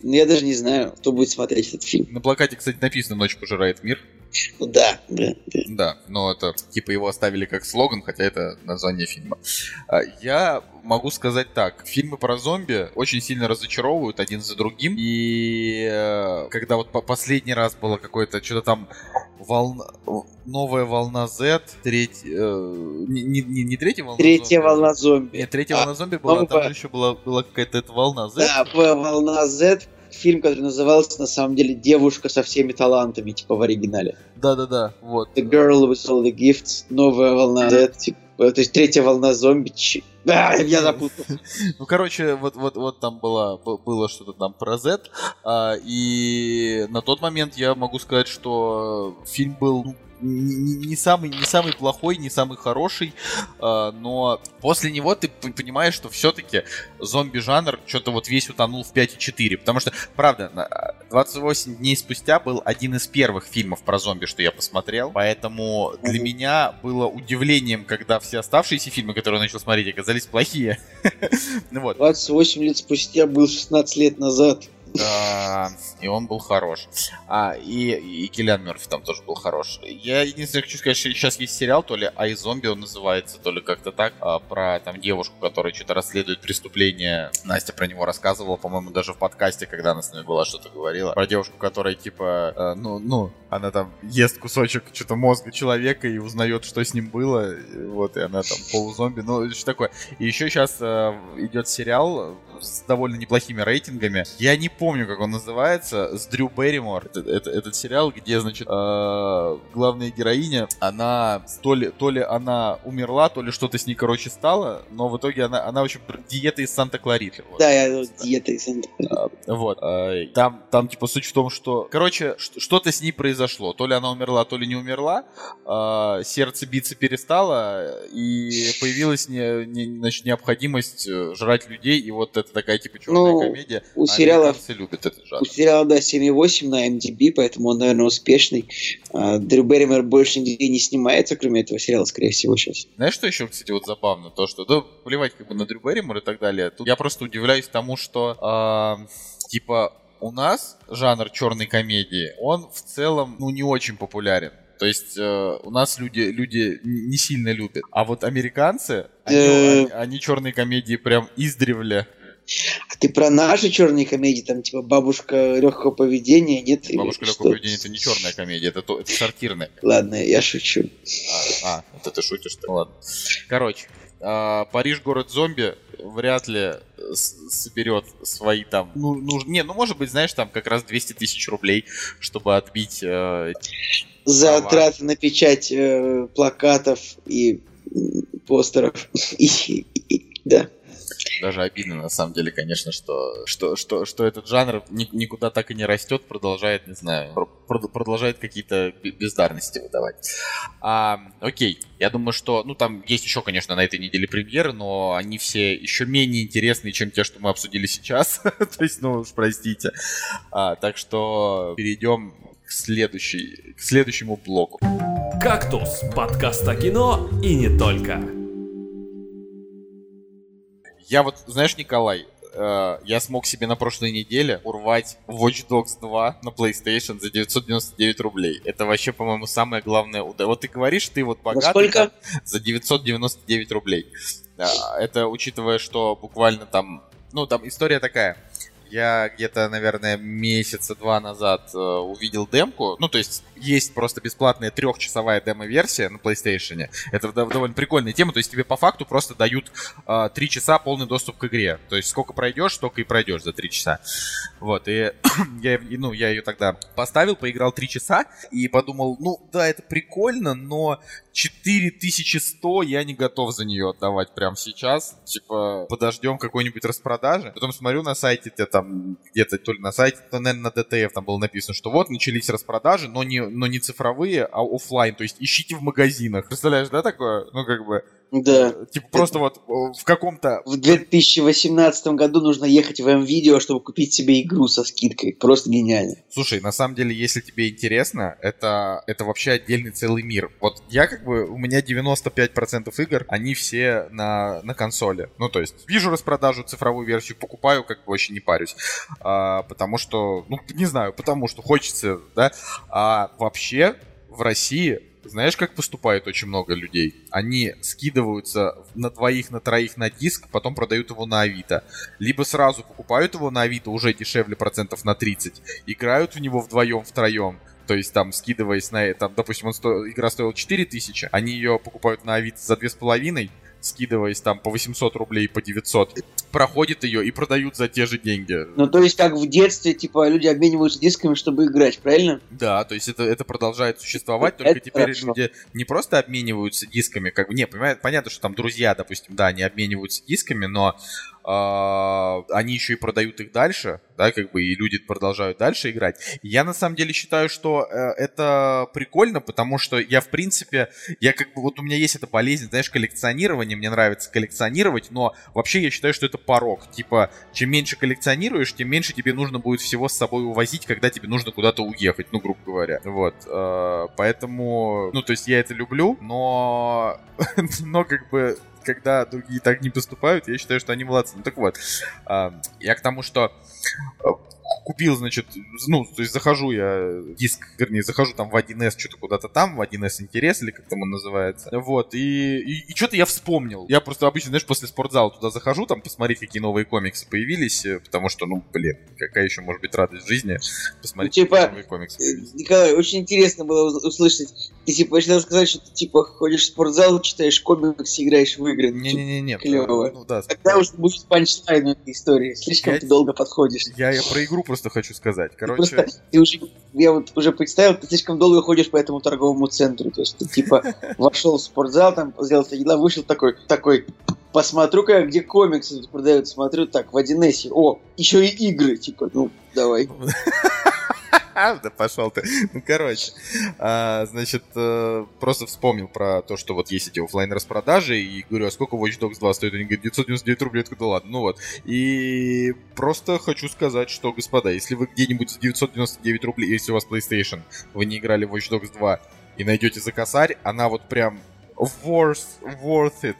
Я даже не знаю, кто будет смотреть этот фильм. На плакате, кстати, написано «Ночь пожирает мир». Ну да, да, да. Да, но это типа его оставили как слоган, хотя это название фильма. А, Я могу сказать так. Фильмы про зомби очень сильно разочаровывают один за другим. И э, когда вот по- последний раз было какое-то что-то там волна, новая волна Z, треть, э, не, не, не- третья волна Третья зомби. волна зомби. Нет, третья А, волна зомби была, там же еще была, была какая-то эта волна Z. Да, волна Z, фильм, который назывался на самом деле «Девушка со всеми талантами», типа в оригинале. Да-да-да, вот. The Girl with All the Gifts, новая волна Z, типа, то есть третья волна зомби. Ч- А, я запутал. Ну, короче, вот, вот, вот там было, было что-то там про Z, а, и на тот момент я могу сказать, что фильм был ну, не, не самый, не самый плохой, не самый хороший, э, но после него ты понимаешь, что все-таки зомби-жанр что-то вот весь утонул в 5.4, потому что, правда, на- 28 дней спустя был один из первых фильмов про зомби, что я посмотрел, поэтому для меня было удивлением, когда все оставшиеся фильмы, которые я начал смотреть, оказались плохие. Ну вот. 28 лет спустя был 16 лет назад. Да, и он был хорош. А, и, и Киллиан Мерфи там тоже был хорош. Я единственное хочу сказать, что сейчас есть сериал, то ли Ай Зомби он называется, то ли как-то так, а, про там девушку, которая что-то расследует преступление. Настя про него рассказывала, по-моему, даже в подкасте, когда она с нами была, что-то говорила. Про девушку, которая типа, э, ну, ну, она там ест кусочек что-то мозга человека и узнает, что с ним было. Вот, и она там полузомби. Ну, что такое. И еще сейчас идет сериал с довольно неплохими рейтингами. Я не помню, как он называется, с Дрю Берримор. Это, это- этот сериал, где, значит, э, главная героиня, она то ли, то ли она умерла, то ли что-то с ней, короче, стало, но в итоге она, она очень диета из Санта-Клариты. Вот. Да, я диета из Санта- Вот. э, Там, там, типа, суть в том, что... Короче, что-то с ней произошло. То ли она умерла, то ли не умерла. э, Сердце биться перестало, и появилась не, не- значит, необходимость э, жрать людей. И вот это такая, типа, черная Ну, комедия. у сериала- Американцы любят этот жанр. У сериала, да, 7,8 на MDB, поэтому он, наверное, успешный. А, Дрю Берримор больше нигде не снимается, кроме этого сериала, скорее всего, сейчас. Знаешь, что еще, кстати, вот забавно? То, что, да, плевать как бы на Дрю Берримор и так далее. Тут я просто удивляюсь тому, что, а, типа, у нас жанр черной комедии, он в целом, ну, не очень популярен. То есть э, у нас люди, люди не сильно любят. А вот американцы, они, Э. они- они черные комедии прям издревле. А ты про наши черные комедии, там, типа, бабушка легкого поведения, нет? Бабушка что? легкого поведения это не черная комедия, это, то- это сортирная. Ладно, я шучу. А, а, это ты шутишь, ты ладно. Короче, а, Париж город зомби вряд ли с- соберет свои там. Ну, ну, не, ну может быть, знаешь, там как раз 200 тысяч рублей, чтобы отбить. э, Затраты на печать э, плакатов и постеров. И- и- и- Да. Даже обидно на самом деле, конечно, что, что, что, что этот жанр ни- никуда так и не растет, продолжает, не знаю, пр- пр- продолжает какие-то бездарности выдавать. А, окей, я думаю, что, ну, там есть еще, конечно, на этой неделе премьеры, но они все еще менее интересные, чем те, что мы обсудили сейчас. То есть, ну уж простите. А, так что перейдем к, следующей, к следующему блоку. «Кактус» — подкаст о кино и не только. Я вот, знаешь, Николай, э, я смог себе на прошлой неделе урвать Watch Dogs 2 на PlayStation за 999 рублей. Это вообще, по-моему, самое главное. уда- Вот ты говоришь, ты вот богатый сколько? там, за 999 рублей. Это учитывая, что буквально там... Ну, там история такая. Я где-то, наверное, месяца два назад э, увидел демку. Ну, то есть есть просто бесплатная трехчасовая демо-версия на PlayStation. Это дов- довольно прикольная тема. То есть тебе по факту просто дают э, три часа полный доступ к игре. То есть сколько пройдешь, столько и пройдешь за три часа. Вот, и я, ну, я ее тогда поставил, поиграл три часа и подумал, ну, да, это прикольно, но 4100 я не готов за нее отдавать прямо сейчас. Типа, подождем какой-нибудь распродажи. Потом смотрю на сайте, где там, где-то то ли на сайте, то, наверное, на DTF там было написано, что вот, начались распродажи, но не, но не цифровые, а оффлайн. То есть ищите в магазинах. Представляешь, да, такое? Ну, как бы, Да. типа, просто вот в каком-то В 2018 году нужно ехать в М-видео, чтобы купить себе игру со скидкой. Просто гениально. Слушай, на самом деле, если тебе интересно, это, это вообще отдельный целый мир. Вот я как бы, у меня 95% игр, они все на, на консоли. Ну, то есть, вижу распродажу, цифровую версию покупаю, как бы вообще не парюсь. А, потому что, ну, не знаю, потому что хочется, да. А вообще, в России знаешь, как поступает очень много людей? Они скидываются на двоих, на троих на диск, потом продают его на Авито. Либо сразу покупают его на Авито уже дешевле процентов на 30, играют в него вдвоем, втроем, то есть там скидываясь на это, допустим, он сто... игра стоила 4000, они ее покупают на Авито за 2500, скидываясь там по 800 рублей, по 900, проходят ее и продают за те же деньги. Ну, то есть, как в детстве, типа, люди обмениваются дисками, чтобы играть, правильно? Да, то есть это, это продолжает существовать, только Это теперь хорошо. люди не просто обмениваются дисками, как бы, не, понимаю, понятно, что там друзья, допустим, да, они обмениваются дисками, но они еще и продают их дальше, да, как бы, и люди продолжают дальше играть. Я на самом деле считаю, что э, это прикольно, потому что я, в принципе, я как бы, вот у меня есть эта болезнь, знаешь, коллекционирование, мне нравится коллекционировать, но вообще я считаю, что это порог. Типа, чем меньше коллекционируешь, тем меньше тебе нужно будет всего с собой увозить, когда тебе нужно куда-то уехать, ну, грубо говоря. Вот, э, поэтому, ну, то есть я это люблю, но, но как бы когда другие так не поступают, я считаю, что они молодцы. Ну так вот, э, я к тому, что купил, значит, ну, то есть захожу я, диск, вернее, захожу там в 1С, что-то куда-то там, в 1С интерес, или как там он называется. Вот, и, и, и что-то я вспомнил. Я просто обычно, знаешь, после спортзала туда захожу, там, посмотреть, какие новые комиксы появились, э, потому что, ну, блин, какая еще может быть радость в жизни посмотреть, ну, типа, какие новые комиксы появились. Николай, очень интересно было услышать. Ты, типа, хотел сказать, что ты, типа, ходишь в спортзал, читаешь комиксы, играешь в игры. Не-не-не, клево. Ну, да, Тогда уже будет панчлайн этой истории. Слишком Я- ты долго подходишь. я, я про игру просто хочу сказать. Ты Короче, Просто, ты уже, я вот уже представил, ты слишком долго ходишь по этому торговому центру. То есть ты типа вошел в спортзал, там сделал дела, вышел такой, такой, посмотрю-ка, где комиксы тут продают, смотрю, так, в 1С, о, еще и игры, типа, ну, давай. Да пошел ты. Ну, короче, а, значит, э, просто вспомнил про то, что вот есть эти оффлайн распродажи, и говорю, а сколько Watch Dogs 2 стоит? Они говорят, 999 рублей. Я да ладно, ну вот. И просто хочу сказать, что, господа, если вы где-нибудь за 999 рублей, если у вас PlayStation, вы не играли в Watch Dogs 2, и найдете за косарь, она вот прям worth, worth it.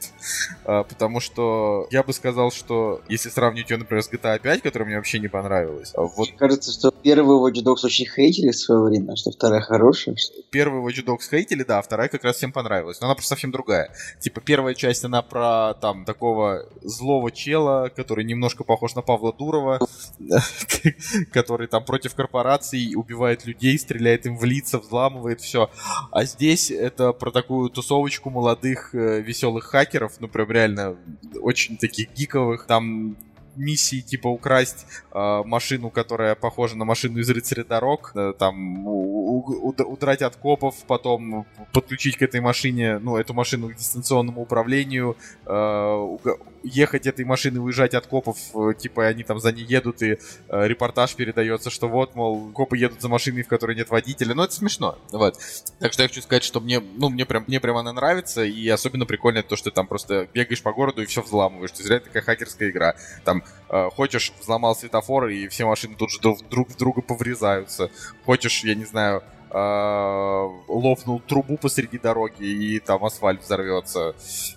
А, потому что я бы сказал, что если сравнить ее, например, с GTA 5, которая мне вообще не понравилась, а вот Мне кажется, что первый Watch Dogs очень хейтили в свое время, а что вторая хорошая. что- первый Watch Dogs хейтили, да, а вторая как раз всем понравилась. Но она просто совсем другая. Типа, первая часть, она про, там, такого злого чела, который немножко похож на Павла Дурова, который там против корпораций убивает людей, стреляет им в лица, взламывает все. А здесь это про такую тусовочку молодых э, веселых хакеров, ну, прям реально очень таких гиковых. Там миссии типа украсть э, машину, которая похожа на машину из рыцаря дорог, э, там у- у- уд- удрать от копов, потом подключить к этой машине, ну, эту машину к дистанционному управлению, э, ехать этой машиной, уезжать от копов, э, типа они там за ней едут, и э, репортаж передается, что вот, мол, копы едут за машиной, в которой нет водителя, ну, это смешно, вот. Так что я хочу сказать, что мне, ну, мне прям, мне прям она нравится, и особенно прикольно то, что ты там просто бегаешь по городу и все взламываешь, то есть реально такая хакерская игра, там Э, хочешь, взломал светофор, и все машины тут же друг, в друга поврезаются. Хочешь, я не знаю, лопнул трубу посреди дороги, и там асфальт взорвется.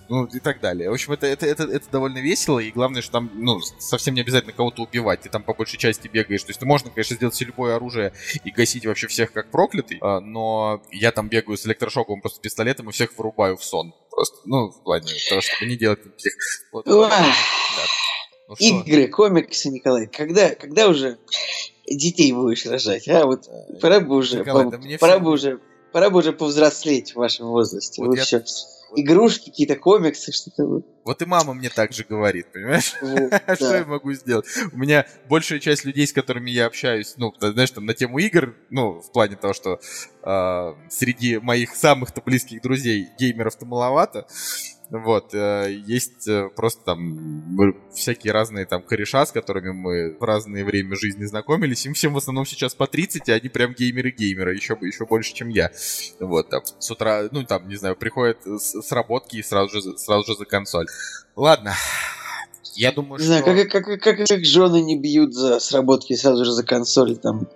Ну, и так далее. В общем, это, это, это, это довольно весело, и главное, что там, ну, совсем не обязательно кого-то убивать. Ты там по большей части бегаешь. То есть, можно, конечно, сделать любое оружие и гасить вообще всех как проклятый, э, но я там бегаю с электрошоковым просто пистолетом и всех вырубаю в сон. Просто, ну, в плане того, чтобы не делать никаких... Вот. Ох, Ну? Игры, комиксы, Николай. Когда, когда уже детей будешь рожать? А вот пора бы уже, Николай, по- да пора всё- бы уже, пора бы уже повзрослеть в вашем возрасте. Вот Вот я- всё. Игрушки, какие-то комиксы, что-то вот. И мама мне так же говорит, понимаешь? Вот, А Что я могу сделать? У меня большая часть людей, с которыми я общаюсь, ну, знаешь, там на тему игр, ну, в плане того, что э, среди моих самых-то близких друзей геймеров-то маловато. Вот, э, есть э, просто там всякие разные там кореша, с которыми мы в разное время жизни знакомились. Им всем в основном сейчас по 30, и они прям геймеры-геймеры, еще, еще больше, чем я. Вот, там, с утра, ну, там, не знаю, приходят с, с работки и сразу же, сразу же за консоль. Ладно. Я думаю, Не что... знаю, как, как, как, как жены не бьют за сработки сразу же за консоль там.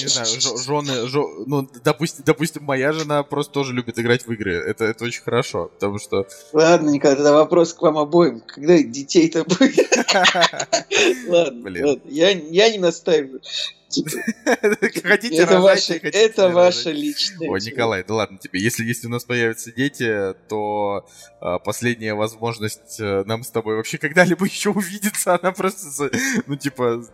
Не знаю, жены, ну, допустим, допустим, моя жена просто тоже любит играть в игры. Это, это очень хорошо, потому что... Ладно, Николай, тогда вопрос к вам обоим. Когда детей-то будет? Ладно, я не настаиваю. Типа, Хотите это рожать, ваше, хотите это ваше личное. Дело. Николай, да ладно тебе. Если, если у нас появятся дети, то а, последняя возможность э, нам с тобой вообще когда-либо еще увидеться, она просто, за- ну, типа,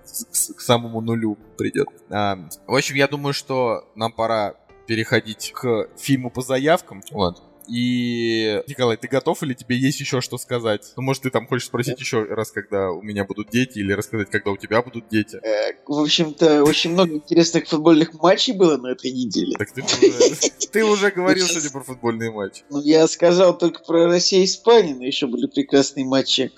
к самому нулю придет. А, в общем, я думаю, что нам пора переходить к фильму по заявкам. Вот. И, Николай, ты готов или тебе есть еще что сказать? Ну, может, ты там хочешь спросить еще раз, когда у меня будут дети, или рассказать, когда у тебя будут дети? Э, В общем-то, очень много интересных футбольных матчей было на этой неделе. Так ты уже, ты уже говорил сегодня про футбольные матчи. Ну, я сказал только про Россию и Испанию, но еще были прекрасные матчи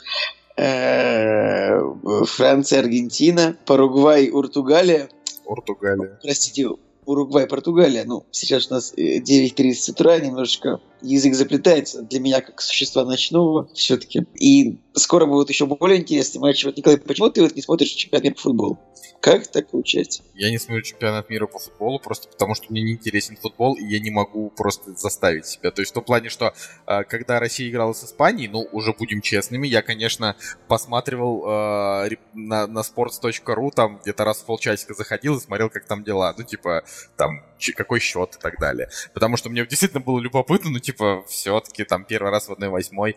э, Франция, Аргентина, Парагвай, Уртугалия. Португалия. Простите, Уругвай, Португалия. Ну, сейчас у нас э, 9.30 утра, немножечко язык заплетается для меня как существа ночного все-таки. И скоро будут еще более интересные матчи. Вот, Николай, почему ты вот не смотришь чемпионат по футболу? Как так получается? Я не смотрю чемпионат мира по футболу просто потому, что мне не интересен футбол, и я не могу просто заставить себя. То есть в том плане, что э, когда Россия играла с Испанией, ну, уже будем честными, я, конечно, посматривал э, на, на sports.ru, там где-то раз в полчасика заходил и смотрел, как там дела. Ну, типа, там, какой счет и так далее. Потому что мне действительно было любопытно, ну, типа, все-таки там первый раз в 1-8.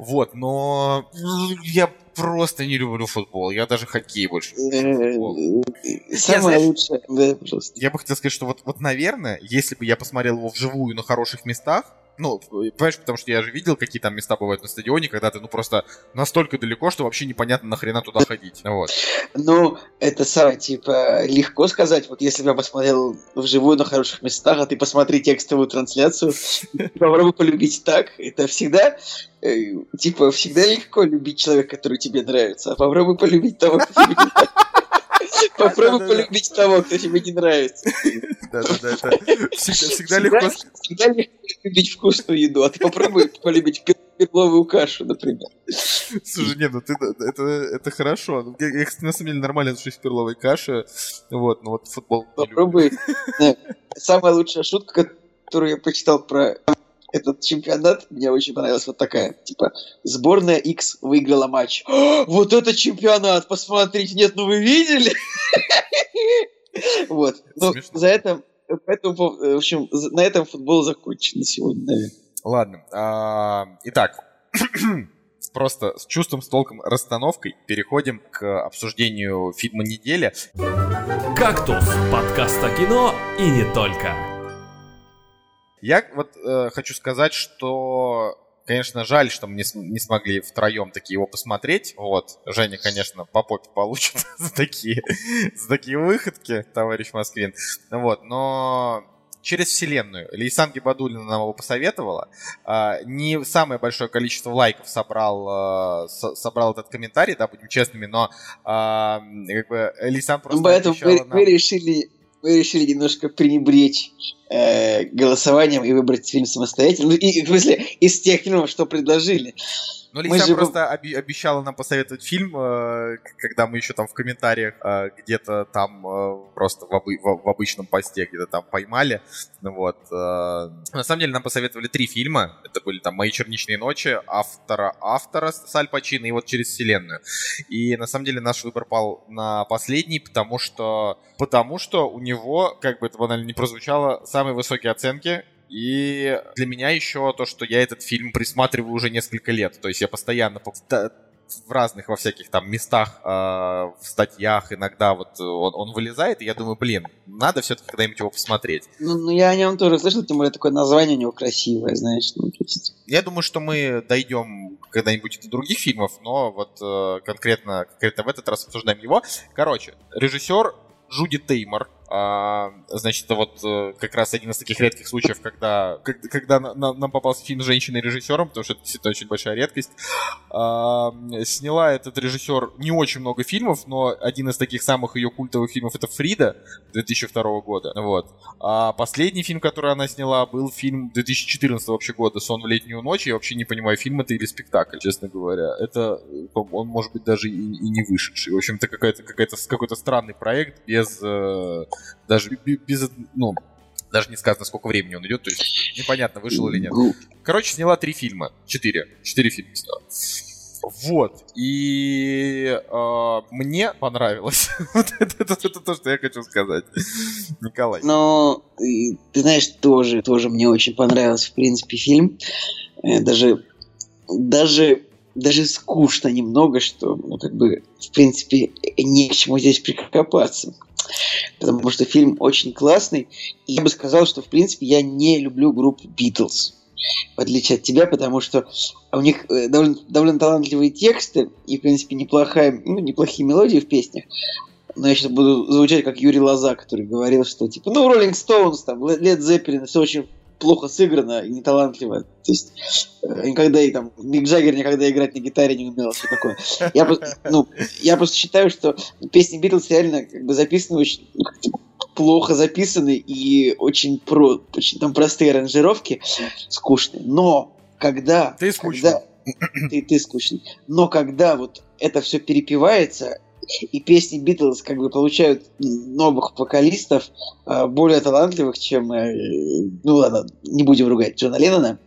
Вот, но я просто не люблю футбол. Я даже хоккей больше. Футбол. Э, Самое лучшее. Да, пожалуйста. Я бы хотел сказать, что вот, вот, наверное, если бы я посмотрел его вживую на хороших местах, ну, понимаешь, потому что я же видел, какие там места бывают на стадионе, когда ты, ну, просто настолько далеко, что вообще непонятно нахрена туда ходить. Вот. Ну, это самое, типа, легко сказать, вот если бы я посмотрел вживую на хороших местах, а ты посмотри текстовую трансляцию, попробуй полюбить так, это всегда, э, типа, всегда легко любить человека, который тебе нравится, а попробуй полюбить того, кто тебе нравится. Попробуй полюбить того, кто тебе не нравится. Да-да-да, всегда, всегда легко... Всегда легко любить вкусную еду, а ты попробуй полюбить пер- перловую кашу, например. Слушай, нет, ну ты, это, это хорошо. Ну, Я, я, кстати, на самом деле нормально отношусь к перловой каше. Вот, но вот футбол. Попробуй. Самая лучшая шутка, которую я почитал про этот чемпионат, мне очень понравилась вот такая. Типа, сборная X выиграла матч. «О, вот это чемпионат! Посмотрите! Нет, ну вы видели? Вот. Ну, за это... Поэтому, в общем, на этом футбол закончен на сегодня, наверное. Ладно. а, итак, просто с чувством, с толком, расстановкой переходим к обсуждению фильма недели. «Кактус» — подкаст о кино и не только. Я вот э, хочу сказать, что, конечно, жаль, что мы не, не смогли втроем таки его посмотреть. Вот, Женя, конечно, по попе получит за такие, за такие выходки, товарищ Москвин. Вот, но через вселенную. Лейсан Гибадулина нам его посоветовала. А, не самое большое количество лайков собрал, э, со- собрал этот комментарий, да, будем честными, но а, как бы Лейсан просто Поэтому мы, нам- мы решили мы решили немножко пренебречь э, голосованием и выбрать фильм самостоятельно. Ну, и, в смысле, из тех фильмов, что предложили. Ну, Лейсан же- просто оби- обещала нам посоветовать фильм, э, когда мы еще там в комментариях э, где-то там э, просто в, обы- в- в обычном посте где-то там поймали. Ну Вот. э, На самом деле нам посоветовали три фильма. Это были там «Мои черничные ночи», автора автора с Аль Пачино и вот «Через вселенную». И на самом деле наш выбор пал на последний, потому что, потому что у него, как бы это банально не прозвучало, самые высокие оценки и для меня еще то, что я этот фильм присматриваю уже несколько лет. То есть я постоянно в разных, во всяких там местах, э, в статьях иногда вот э, он, он вылезает, и я думаю, блин, надо все-таки когда-нибудь его посмотреть. Ну, ну, я о нем тоже слышал, тем более такое название у него красивое, знаешь. Ну, есть- Я думаю, что мы дойдем когда-нибудь до других фильмов, но вот э, конкретно, конкретно в этот раз обсуждаем его. Короче, режиссер Джуди Теймор. А, значит, вот э, как раз один из таких редких случаев, когда, когда на- на- нам попался фильм с женщиной-режиссером, потому что это действительно очень большая редкость. А, сняла этот режиссер не очень много фильмов, но один из таких самых ее культовых фильмов это Фрида 2002 года. Вот. А последний фильм, который она сняла, был фильм 2014 вообще года «Сон в летнюю ночь». Я вообще не понимаю, фильм это или спектакль, честно говоря. Это, э, он может быть даже и, и не вышедший. В общем, это какая-то, какая-то, какой-то странный проект без... даже бе- без... Ну, даже не сказано, сколько времени он идет, то есть непонятно, вышел или нет. Ну, Короче, сняла три фильма. Четыре. Четыре фильма сняла. Вот. И э, мне понравилось. вот это, это- это то, что я хочу сказать. Николай. И, ты знаешь, тоже, тоже мне очень понравился, в принципе, фильм. Э, Даже, даже, даже скучно немного, что, ну, как бы, в принципе, не к чему здесь прикопаться. Потому что фильм очень классный. И я бы сказал, что, в принципе, я не люблю группу Beatles. В отличие от тебя, потому что у них э, довольно, довольно талантливые тексты и, в принципе, неплохая, ну, неплохие мелодии в песнях. Но я сейчас буду звучать как Юрий Лоза, который говорил, что типа, ну, Роллинг Стоунс, там, Лед Зеппелин, все очень плохо сыграно и неталантливо. То есть э, никогда и там Мик Джаггер никогда играть на гитаре не умел, все такое. Я просто, ну, я просто считаю, что песни Битлз реально как бы записаны очень плохо записаны и очень про, очень там простые аранжировки, скучные. Но когда, ты скучный. когда ты, ты скучный. Но когда вот это все перепевается, и песни Битлз как бы получают новых вокалистов, а, более талантливых, чем, э, ну ладно, не будем ругать Джона Леннона,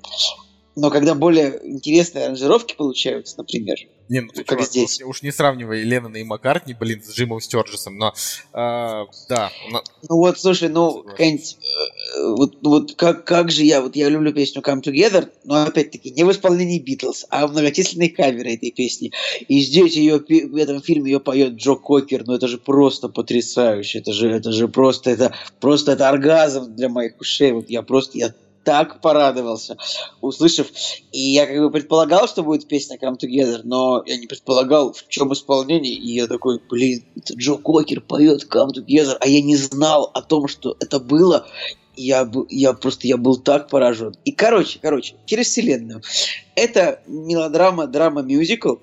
но когда более интересные аранжировки получаются, например, не, ну ты, как чувак, здесь. Уж, уж не сравнивай Леннона и Маккартни, блин, с Джимом Стёрджесом, но э, да. Но... Ну вот, слушай, ну, какая-нибудь, э, вот, ну вот как, как же я, вот я люблю песню Come Together, но опять-таки не в исполнении Битлз, а в многочисленные каверы этой песни. И здесь ее, в этом фильме ее поет Джо Кокер, ну это же просто потрясающе, это же, это же просто, это просто это оргазм для моих ушей, вот я просто, я так порадовался, услышав. И я как бы предполагал, что будет песня Come Together, но я не предполагал, в чем исполнение. И я такой, блин, это Джо Кокер поет Come Together, а я не знал о том, что это было. Я, я просто я был так поражен. И короче, короче, через вселенную. Это мелодрама, драма-мюзикл.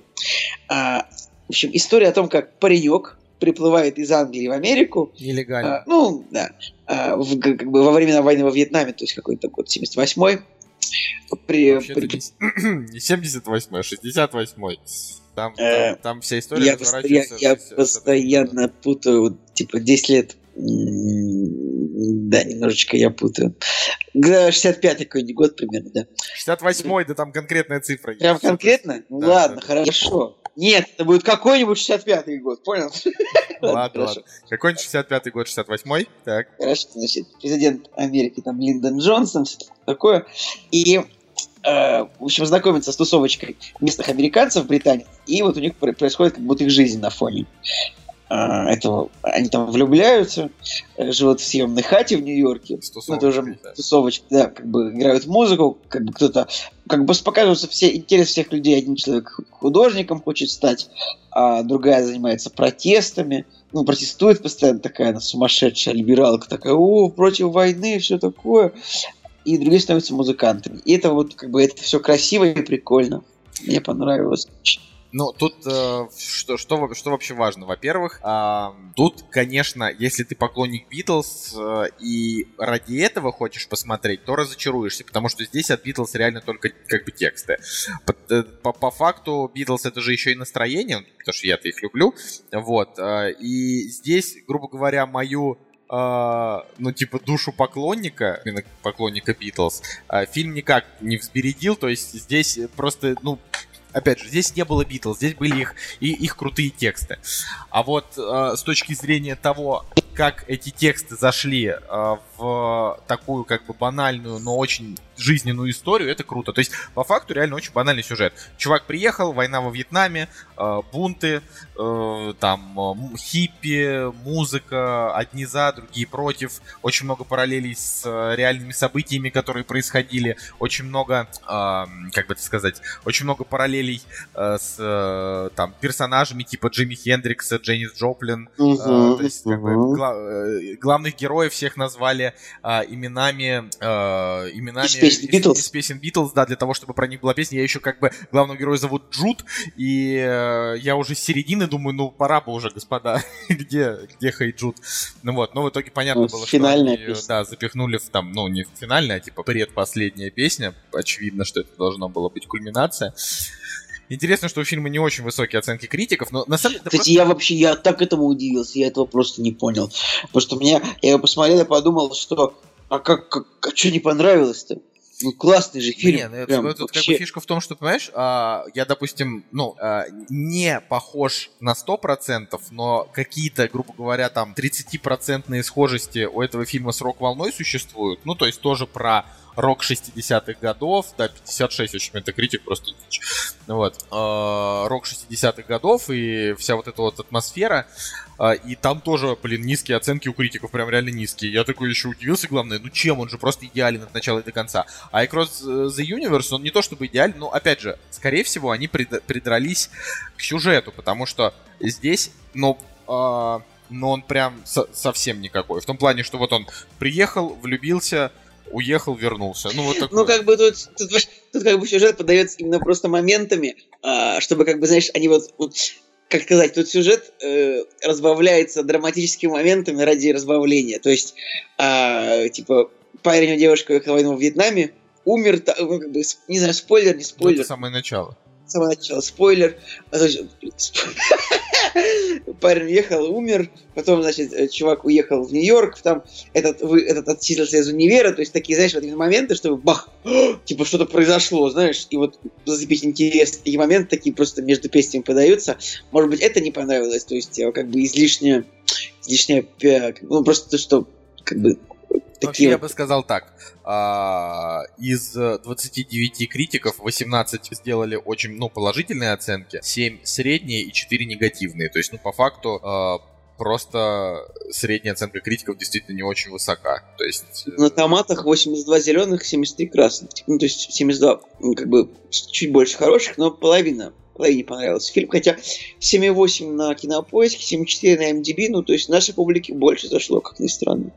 А, в общем, история о том, как паренек приплывает из Англии в Америку. Нелегально. А, ну, да. А, в, как бы во время войны во Вьетнаме, то есть какой-то год 78-й. При, при... Не 78-й, а 68-й. Там, э, там, там вся история я, разворачивается. Я, я постоянно все путаю, вот, типа, 10 лет да, немножечко я путаю. 65-й какой-нибудь год примерно, да. 68-й, да там конкретная цифра. Прям конкретно? Ну да, ладно, да. хорошо. Нет, это будет какой-нибудь 65-й год, понял? Ладно, ладно. Какой-нибудь 65-й год, 68-й, так. Хорошо, значит, президент Америки, там, Линдон Джонсон, все такое. И э, в общем, знакомиться с тусовочкой местных американцев в Британии, и вот у них происходит как будто их жизнь на фоне. А, этого, они там влюбляются, э, живут в съемной хате в Нью-Йорке. Ну, это уже тусовочки, да, как бы играют музыку, как бы кто-то, как бы показываются все интерес всех людей. Один человек художником хочет стать, а другая занимается протестами, ну, протестует постоянно такая, она сумасшедшая либералка, такая, о, против войны, все такое. И другие становятся музыкантами. И это вот, как бы, это все красиво и прикольно. Мне понравилось очень. Ну, тут э, что, что, что вообще важно? Во-первых, э, тут, конечно, если ты поклонник Битлз э, и ради этого хочешь посмотреть, то разочаруешься, потому что здесь от Битлз реально только как бы тексты. По, э, по, по факту Битлз это же еще и настроение, потому что я-то их люблю. Вот. Э, и здесь, грубо говоря, мою Uh, ну, типа, душу поклонника, поклонника Битлз, uh, фильм никак не взбередил, то есть здесь просто, ну, опять же, здесь не было Битлз, здесь были их, и, их крутые тексты. А вот э, с точки зрения того, как эти тексты зашли э, в такую как бы банальную, но очень жизненную историю, это круто. То есть, по факту, реально очень банальный сюжет. Чувак приехал, война во Вьетнаме, э, бунты, э, там, э, хиппи, музыка, одни за, другие против. Очень много параллелей с э, реальными событиями, которые происходили. Очень много, э, как бы это сказать, очень много параллелей э, с э, там, персонажами типа Джимми Хендрикса, Дженнис Джоплин. Uh-huh, э, то есть, как бы, гла- э, главных героев всех назвали э, именами, э, именами песен. Из, из песен Битлз, да, для того, чтобы про них была песня. Я еще как бы главного героя зовут Джуд, и э, я уже с середины думаю, ну пора бы уже, господа, где, где Хей Джуд? Ну вот, но в итоге понятно ну, было, финальная что они, песня. да, запихнули в там, ну не финальная, а типа предпоследняя песня. Очевидно, что это должно было быть кульминация. Интересно, что у фильма не очень высокие оценки критиков, но на самом деле... Кстати, просто... я вообще, я так этому удивился, я этого просто не понял. Потому что мне, я его посмотрел и подумал, что а как, как, а что не понравилось-то? Ну, классный же фильм. Не, ну, прям, тут вообще... как бы фишка в том, что, понимаешь, а, я, допустим, ну, а, не похож на 100%, но какие-то, грубо говоря, там 30% схожести у этого фильма с рок-волной существуют. Ну, то есть тоже про рок 60-х годов, да, 56, в общем, это критик просто вот, э, рок 60-х годов и вся вот эта вот атмосфера, э, и там тоже, блин, низкие оценки у критиков, прям реально низкие. Я такой еще удивился, главное, ну чем, он же просто идеален от начала и до конца. А Across the Universe, он не то чтобы идеален, но, опять же, скорее всего, они прид- придрались к сюжету, потому что здесь, ну, э, но он прям со- совсем никакой. В том плане, что вот он приехал, влюбился, уехал, вернулся. Ну, вот такой. Ну, как бы тут, тут, тут как бы сюжет подается именно просто моментами, а, чтобы, как бы, знаешь, они вот, вот как сказать, тут сюжет э, разбавляется драматическими моментами ради разбавления. То есть, э, типа, парень и девушка уехал войну в Вьетнаме, умер, ну, как бы, не знаю, спойлер, не Ну, спойлер, это самое начало. С самого начала спойлер. Сп- Парень уехал, умер, потом, значит, э, чувак уехал в Нью-Йорк, там этот, вы, этот отчислился из универа, то есть такие, знаешь, вот моменты, чтобы бах, типа что-то произошло, знаешь, и вот зацепить интерес, и моменты такие просто между песнями подаются. Может быть, это не понравилось, то есть э, как бы излишне, излишне, э, ну просто то, что как бы Вообще, я бы сказал так. а, из э, 29 критиков 18 сделали очень, ну, положительные оценки, 7 средние и 4 негативные. То есть, ну, по факту, а, просто средняя оценка критиков действительно не очень высока. То есть... э, На томатах 82 зеленых, 73 красных. Ну, то есть 72, ну, как бы, чуть больше хороших, но половина. Половине понравился фильм. Хотя 7,8 на кинопоиске, 7,4 на MDB, ну, то есть нашей публике больше зашло, как ни странно.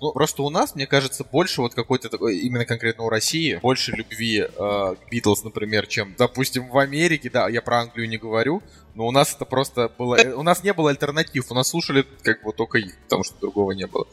Ну, просто у нас, мне кажется, больше вот какой-то такой, именно конкретно у России, больше любви э, к Битлз, например, чем, допустим, в Америке, да, я про Англию не говорю, но у нас это просто было... э, У нас не было альтернатив, у нас слушали как бы только их, потому что другого не было.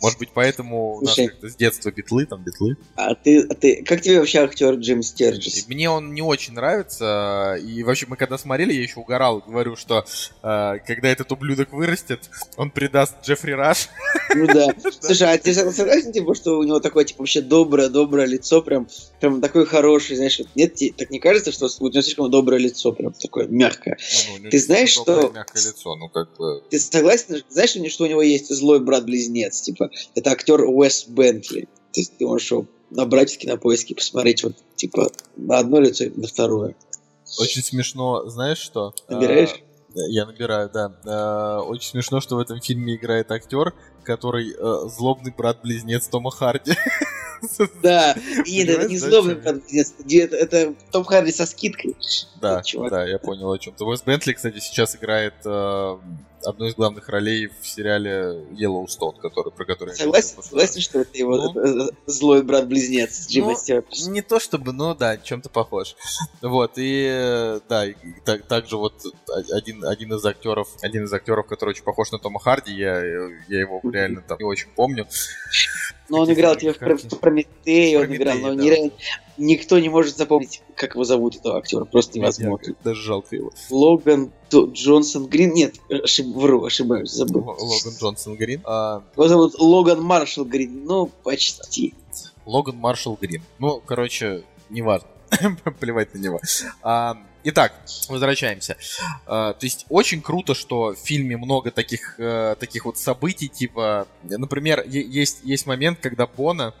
Может быть, поэтому у нас Слушай. как-то с детства битлы, там, битлы. А ты, а ты, как тебе вообще актер Джим Стерджис? Мне он не очень нравится, и вообще мы когда смотрели, я еще угорал, говорю, что э, когда этот ублюдок вырастет, он предаст Джеффри Раш. Ну да. Слушай, а ты согласен, типа, что у него такое, типа, вообще доброе-доброе лицо, прям, прям такое хорошее, знаешь, нет, так не кажется, что у него слишком доброе лицо, прям такое мягкое? Ну, Ты знаешь, что- Мягкое лицо, ну как бы... Ты согласен, знаешь, что у него есть злой брат-близнец? Типа, это актер Уэс Бентли. То есть ты можешь его набрать в кинопоиске, посмотреть вот, типа, на одно лицо и на второе. Очень смешно, знаешь что? Набираешь? А, Я набираю, да. А, Очень смешно, что в этом фильме играет актер, который э, злобный брат-близнец Тома Харди. Да, и это не злобный брат-близнец, это, Том Харди со скидкой. Да, да, я понял о чем. Уэс Бентли, кстати, сейчас играет э, одну из главных ролей в сериале Yellowstone, который, про который я Согласен, прошлый согласен, что это его Ну. э, э, злой брат-близнец Джима Ну? Не то чтобы, но да, чем-то похож. Вот, и э, да, и так, также вот один, один из актеров, один из актеров, который очень похож на Тома Харди, я, я его реально там не очень помню. Но он играл типа в, в Прометее, он играл, но да. нереально- никто не может запомнить, как его зовут, этого актера, просто невозможно. Я даже жалко его. Логан Джонсон Грин, нет, ошиб- вру, ошибаюсь, забыл. Л- Логан Джонсон Грин. А, Его зовут Логан Маршалл Грин, ну, почти. Логан Маршалл Грин. Ну, короче, неважно. Плевать на него. А, итак, возвращаемся. А, то есть очень круто, что в фильме много таких, э, таких вот событий, типа, например, е- есть, есть момент, когда Бона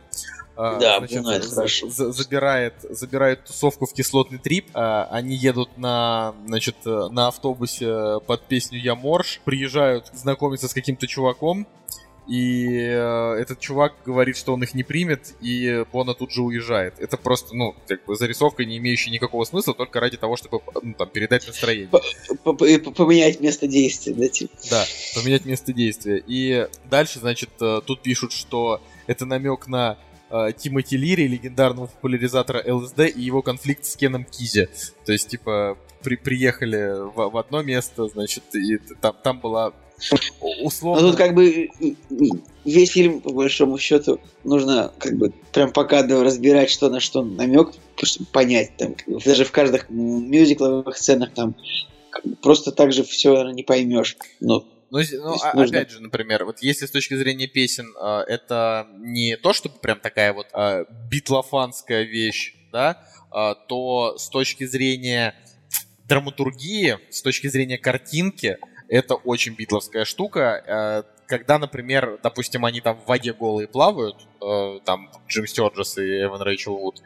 Да, значит, за- хорошо. за- забирает, забирает тусовку в кислотный трип. А, они едут на, значит, э, на автобусе под песню «Я морж», приезжают знакомиться с каким-то чуваком, и э, этот чувак говорит, что он их не примет, и Бона тут же уезжает. Это просто, ну, как бы зарисовка, не имеющая никакого смысла, только ради того, чтобы ну, там, передать настроение. Поменять место действия, да, типа. Да, поменять место действия. И дальше, значит, э, тут пишут, что это намек на э, Тимоти Лири, легендарного популяризатора ЛСД, и его конфликт с Кеном Кизи. То есть, типа, при, приехали в, в одно место, значит, и там, там была Но условно... тут как бы весь фильм, по большому счету, нужно как бы прям пока разбирать, что на что намек, чтобы понять. Там, даже в каждых мюзикловых сценах там просто так же все не поймешь. Но Ну, ну, а- нужно- опять же, например, вот если с точки зрения песен э, это не то, чтобы прям такая вот э, битлофанская вещь, да, э, то с точки зрения драматургии, с точки зрения картинки, это очень битловская штука. Когда, например, допустим, они там в воде голые плавают, там Джим Стёрджес и Эван Рэйчел Вуд,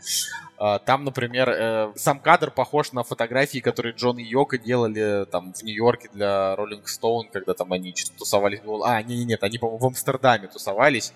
там, например, э, сам кадр похож на фотографии, которые Джон и Йока делали там в Нью-Йорке для Rolling Stone, когда там они тусовались. А, не, не, нет, они, по-моему, в Амстердаме тусовались.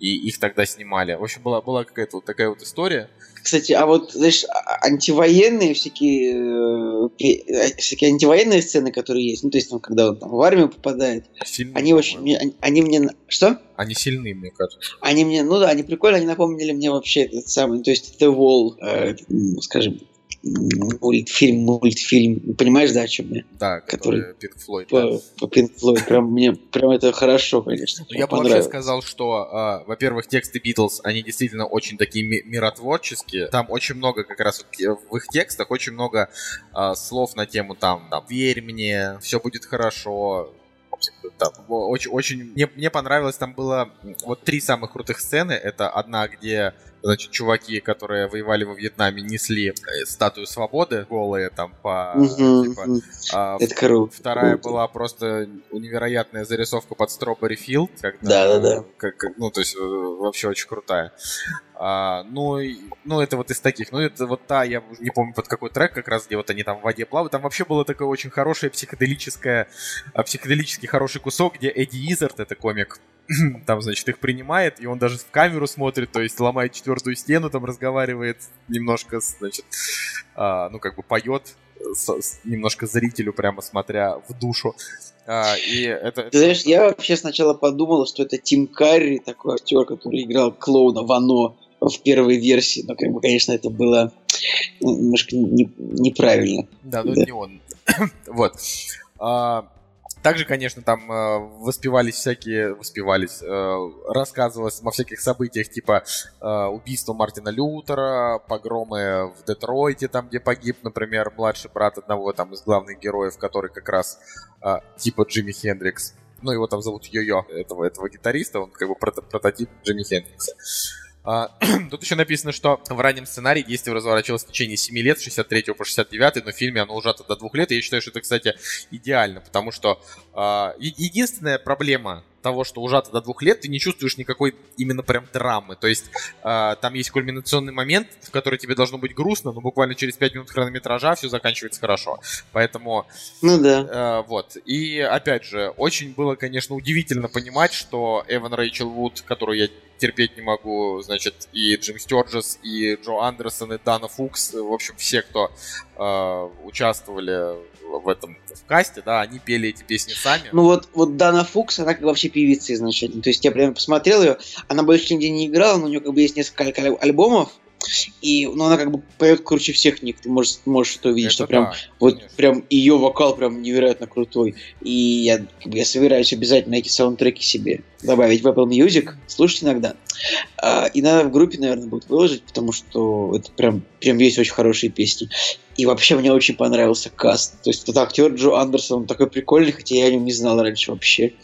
И их тогда снимали. В общем, была, была какая-то вот такая вот история. Кстати, а вот, знаешь, а- антивоенные всякие, э, э, всякие антивоенные сцены, которые есть, ну, то есть, там, когда он там в армию попадает, Сильные, они очень, мне- они, они мне, что? Они сильные, мне кажется. Они мне, ну да, они прикольно, они напомнили мне вообще этот самый, то есть The Wall, э, м, скажем, мультфильм, мультфильм, понимаешь, да, о чем я? Да, Который Пинк Флойд. да. По, Pink Floyd, прям мне, прям это хорошо, конечно, Ну, я бы вообще сказал, что, а, во-первых, тексты Битлз, они действительно очень такие ми- миротворческие. Там очень много как раз э, в их текстах, очень много а, слов на тему там, там, верь мне, все будет хорошо. Там, очень, очень, мне, мне понравилось, там было вот три самых крутых сцены. Это одна, где, значит, чуваки, которые воевали во Вьетнаме, несли э, статую свободы голые там по, Мгм, типа, мгм. а, Это круто. Вторая круто. была просто невероятная зарисовка под Strawberry Field. Когда, Да-да-да. Как, как- ну, то есть, э, вообще очень крутая. А, ну, ну, это вот из таких. Ну, это вот та, я не помню под какой трек, как раз, где вот они там в воде плавают. Там вообще было такое очень хорошее психоделическое, а, психоделический хороший кусок, где Эдди Изард, это комик, там, значит, их принимает, и он даже в камеру смотрит, то есть ломает четвертую стену, там разговаривает немножко, значит, а, ну, как бы поет с- с- немножко зрителю, прямо смотря в душу. А, и это... Ты знаешь, я вообще сначала подумал, что это Тим Карри, такой актер, который играл клоуна в «Оно» в первой версии, но, как бы, конечно, это было ну, немножко не- неправильно. Да, но Да. это не он. вот. А, также, конечно, там э, воспевались всякие, воспевались, э, рассказывалось о всяких событиях типа э, убийства Мартина Лютера, погромы в Детройте, там, где погиб, например, младший брат одного там из главных героев, который как раз э, типа Джимми Хендрикс. Ну, его там зовут Йо-Йо, этого, этого гитариста, он как бы прото- прототип Джимми Хендрикса. А, Тут еще написано, что в раннем сценарии действие разворачивалось в течение 7 лет, с 63 по 69, но в фильме оно ужато до 2 лет, и я считаю, что это, кстати, идеально, потому что а, единственная проблема того, что ужато до двух лет, ты не чувствуешь никакой именно прям драмы. То есть а, там есть кульминационный момент, в который тебе должно быть грустно, но буквально через 5 минут хронометража все заканчивается хорошо. Поэтому Ну да. Э, вот. И опять же, очень было, конечно, удивительно понимать, что Эван Рэйчел Вуд, которую я терпеть не могу, значит, и Джим Стёрджес, и Джо Андерсон, и Дана Фукс, в общем, все, кто э, участвовали в этом в касте, да, они пели эти песни сами. Ну вот, вот Дана Фукс, она как вообще певица изначально. То есть я прям посмотрел ее, она больше нигде не играла, но у нее как бы есть несколько аль- альбомов, и ну, она как бы поет круче всех них. Ты можешь, можешь это увидеть, Это что прям да, вот конечно. прям ее вокал прям невероятно крутой. И я, я собираюсь обязательно эти саундтреки себе добавить в Apple Music, слушать иногда. А, и надо в группе, наверное, будет выложить, потому что это прям, прям есть очень хорошие песни. И вообще мне очень понравился каст. То есть этот актер Джо Андерсон, он такой прикольный, хотя я о нем не знал раньше вообще.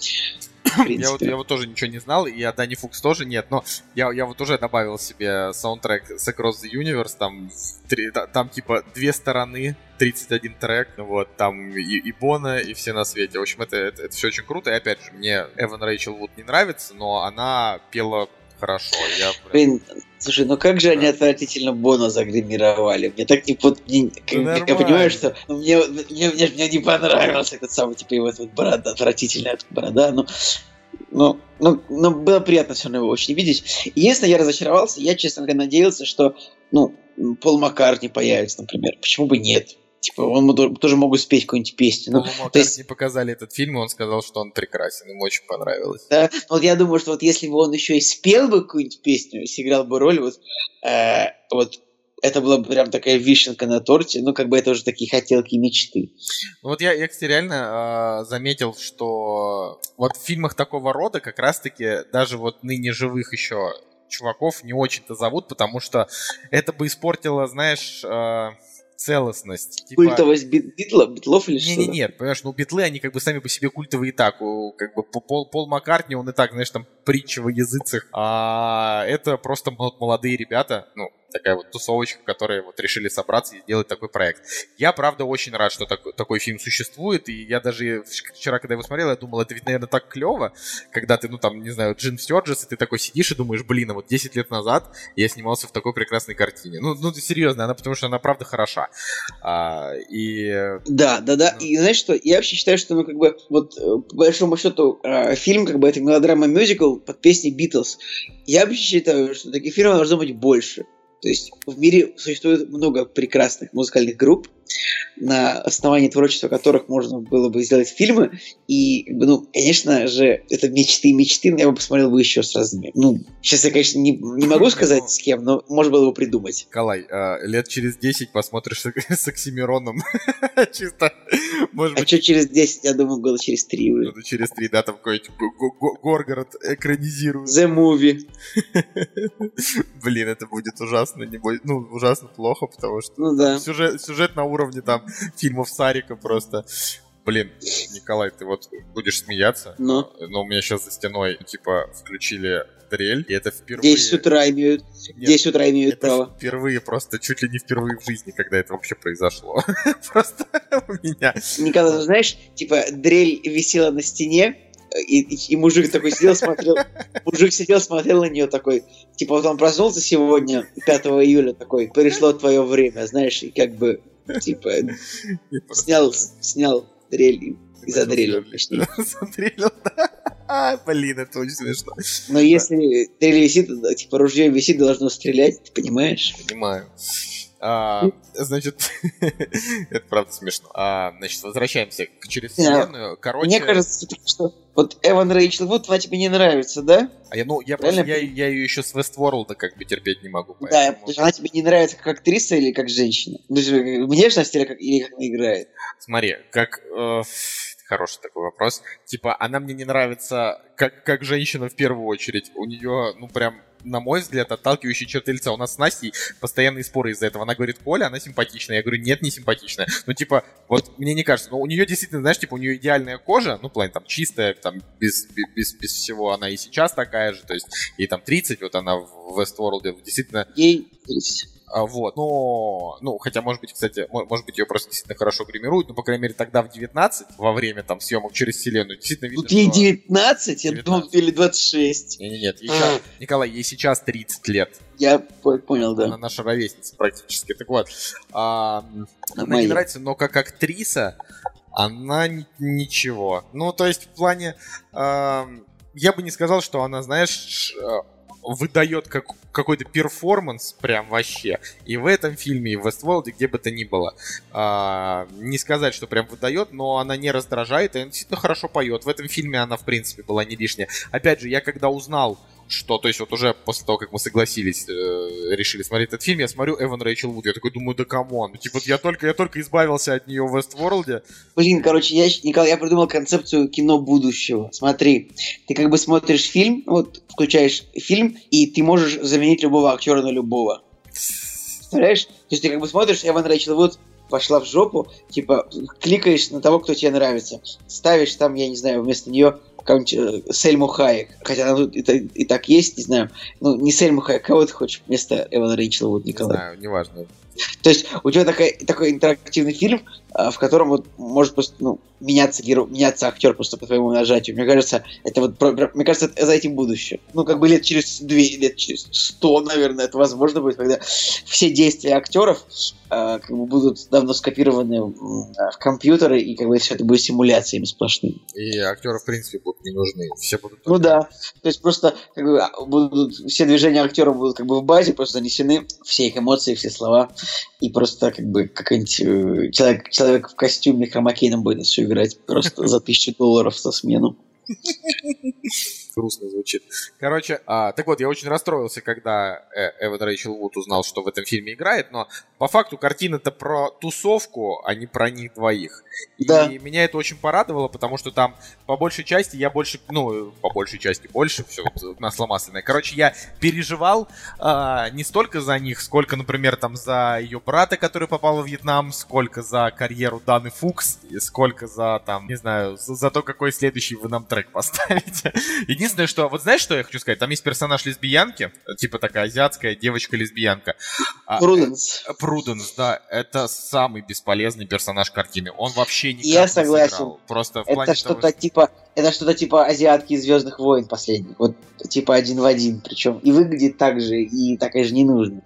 Я вот, я вот тоже ничего не знал, и о Дани Фукс тоже нет, но я, я вот уже добавил себе саундтрек с Across the Universe, там, три- та- там типа две стороны, 31 трек, вот, там и, и Бона, и все на свете. В общем, это, это, все очень круто, и опять же, мне Эван Рэйчел Вуд не нравится, но она пела хорошо. Я прям- Блин, слушай, ну как же они отвратительно Бона загримировали? Мне так не вот, мне- как- я понимаю, что ну, мне, мне, мне, мне не понравился этот самый, типа, его этот борода, отвратительная борода, но ну, ну, ну, было приятно все равно его очень видеть. Единственное, я разочаровался, я, честно говоря, надеялся, что, ну, Пол Маккартни появится, например. Почему бы нет? Типа, он тоже могут спеть какую-нибудь песню. Ну, то есть- Маккартни показали этот фильм, и он сказал, что он прекрасен, ему очень понравилось. Да, но вот я думаю, что вот если бы он еще и спел бы какую-нибудь песню, сыграл бы роль, вот, э, вот это была бы прям такая вишенка на торте, ну, как бы это уже такие хотелки и мечты. Ну вот я, я кстати, реально а, заметил, что вот в фильмах такого рода как раз-таки даже вот ныне живых еще чуваков не очень-то зовут, потому что это бы испортило, знаешь, а, целостность. Типа- Культовость бит- битла, битлов или не, что? не, нет, понимаешь, ну битлы, они как бы сами по себе культовые и так. Как бы Пол, Пол Маккартни, он и так, знаешь, там притча во языцах. А это просто мо- молодые ребята, ну, такая вот тусовочка, которые вот решили собраться и сделать такой проект. Я, правда, очень рад, что такой, такой фильм существует, и я даже вчера, когда его смотрел, я думал, это ведь, наверное, так клево, когда ты, ну, там, не знаю, Джин Стерджес, и ты такой сидишь и думаешь, блин, а вот 10 лет назад я снимался в такой прекрасной картине. Ну, ну серьезно, она потому что она правда хороша. А, и... Да, да, да. Ну... И знаешь что, я вообще считаю, что, ну, как бы, вот, э, по большому счету, э, фильм, как бы, это мелодрама-мюзикл под песни Битлз. Я вообще считаю, что таких фильмов должно быть больше. То есть в мире существует много прекрасных музыкальных групп, на основании творчества которых можно было бы сделать фильмы. И, ну, конечно же, это мечты, мечты, но я бы посмотрел бы еще с разными. Ну, сейчас я, конечно, не, не могу сказать с кем, но можно было бы придумать. Калай, а, лет через 10 посмотришь с Оксимироном. Чисто, может а быть... А что через 10? Я думаю, года через 3 уже. Года через 3, да, там какой-нибудь Горгород экранизируют. The Movie. Блин, это будет ужасно, не будет, ну, ужасно плохо, потому что ну, да. сюжет, сюжет на уровне там фильмов Сарика просто. Блин, Николай, ты вот будешь смеяться, но, но у меня сейчас за стеной, типа, включили дрель, и это впервые... 10 утра имеют, Нет, 10 утра имеют это право. впервые, просто чуть ли не впервые в жизни, когда это вообще произошло. просто у меня. Николай, знаешь, типа, дрель висела на стене, и, и, и мужик такой сидел, смотрел, мужик сидел, смотрел на нее такой, типа вот он проснулся сегодня, 5 июля такой, пришло твое время, знаешь, и как бы Типа, снял, снял дрель и задрелил. Задрелил, да. Блин, это очень смешно. Но если дрель висит, типа ружье висит, должно стрелять, ты понимаешь? Понимаю. А, значит, это правда смешно. А, значит, возвращаемся к через вселенную. Короче... Мне кажется, что вот Эван Рэйчел Вот она тебе не нравится, да? А я, ну, я просто, я, я ее еще с Westworld как бы терпеть не могу. Поэтому... Да, она тебе не нравится как актриса или как женщина? Есть внешность или как, или как она играет? Смотри, как... Э, хороший такой вопрос. Типа, она мне не нравится как, как женщина в первую очередь. У нее, ну, прям на мой взгляд, отталкивающие черты лица. У нас с Настей постоянные споры из-за этого. Она говорит, Коля, она симпатичная. Я говорю, нет, не симпатичная. Ну, типа, вот мне не кажется. Но у нее действительно, знаешь, типа, у нее идеальная кожа, ну, плане там чистая, там, без, без, без всего. Она и сейчас такая же, то есть, ей там 30, вот она в Westworld, действительно... Ей 30. А, вот, но, ну, хотя, может быть, кстати, может быть, ее просто действительно хорошо гримируют, но, по крайней мере, тогда в 19, во время там съемок через вселенную, действительно видно, Тут ей 19? 19? Я думал, или 26. Нет, нет, нет. А. Николай, ей сейчас 30 лет. Я понял, да. Она наша ровесница практически. Так вот, а, она Моя. не нравится, но как актриса она ничего. Ну, то есть, в плане... А, я бы не сказал, что она, знаешь, выдает как, какой-то перформанс прям вообще. И в этом фильме, и в Westworld, где бы то ни было. А, не сказать, что прям выдает, но она не раздражает, и она действительно хорошо поет. В этом фильме она, в принципе, была не лишняя. Опять же, я когда узнал, что, то есть вот уже после того, как мы согласились, э, решили смотреть этот фильм, я смотрю Эван Рэйчел Вуд, я такой думаю, да come on, типа я только, я только избавился от нее в Westworld'е. Блин, короче, я, Николай, я придумал концепцию кино будущего. Смотри, ты как бы смотришь фильм, вот включаешь фильм, и ты можешь заменить любого актера на любого. Представляешь? То есть ты как бы смотришь Эван Рэйчел Вуд, пошла в жопу, типа, кликаешь на того, кто тебе нравится, ставишь там, я не знаю, вместо нее какую-нибудь э, Сельму Хайек, хотя она тут и, и так есть, не знаю, ну, не Сельму Хайек, кого ты хочешь вместо Эвана Рэйчела, вот, Николай? Не знаю, неважно. То есть у тебя такой, такой интерактивный фильм, а, в котором вот может просто ну, меняться, герой, меняться актер просто по твоему нажатию. Мне кажется, это вот, мне кажется, это за этим будущее. Ну, как бы лет через две, лет через сто, наверное, это возможно будет, когда все действия актеров э, как бы будут давно скопированы в компьютеры, и как бы все это будет симуляциями сплошными. И актеры, в принципе, будут не нужны. Все будут... Ну да. То есть просто как бы, а, будут, все движения актеров будут как бы в базе, просто занесены все их эмоции, все слова, и просто как бы какой-нибудь э, человек, человек в костюме хромакейном будет все играть просто за тысячу долларов со смену. Грустно звучит. Короче, а, так вот, я очень расстроился, когда э, Эван Рэйчел Вуд узнал, что в этом фильме играет, но по факту картина-то про тусовку, а не про них двоих. И да. меня это очень порадовало, потому что там по большей части я больше, ну, по большей части больше, все, масло масляное. Короче, я переживал э, не столько за них, сколько, например, там за ее брата, который попал в Вьетнам, сколько за карьеру Даны Фукс, и сколько за, там, не знаю, за, за то, какой следующий вы нам саундтрек поставить. Единственное, что... Вот знаешь, что я хочу сказать? Там есть персонаж лесбиянки, типа такая азиатская девочка-лесбиянка. А, Пруденс. э, Пруденс, да, это самый бесполезный персонаж картины. Он вообще никак Я не согласен. сыграл. Просто в Это того, что-то что- типа, это что-то типа азиатки из Звездных войн последних. Вот типа один в один. Причем и выглядит так же, и такая же не нужно.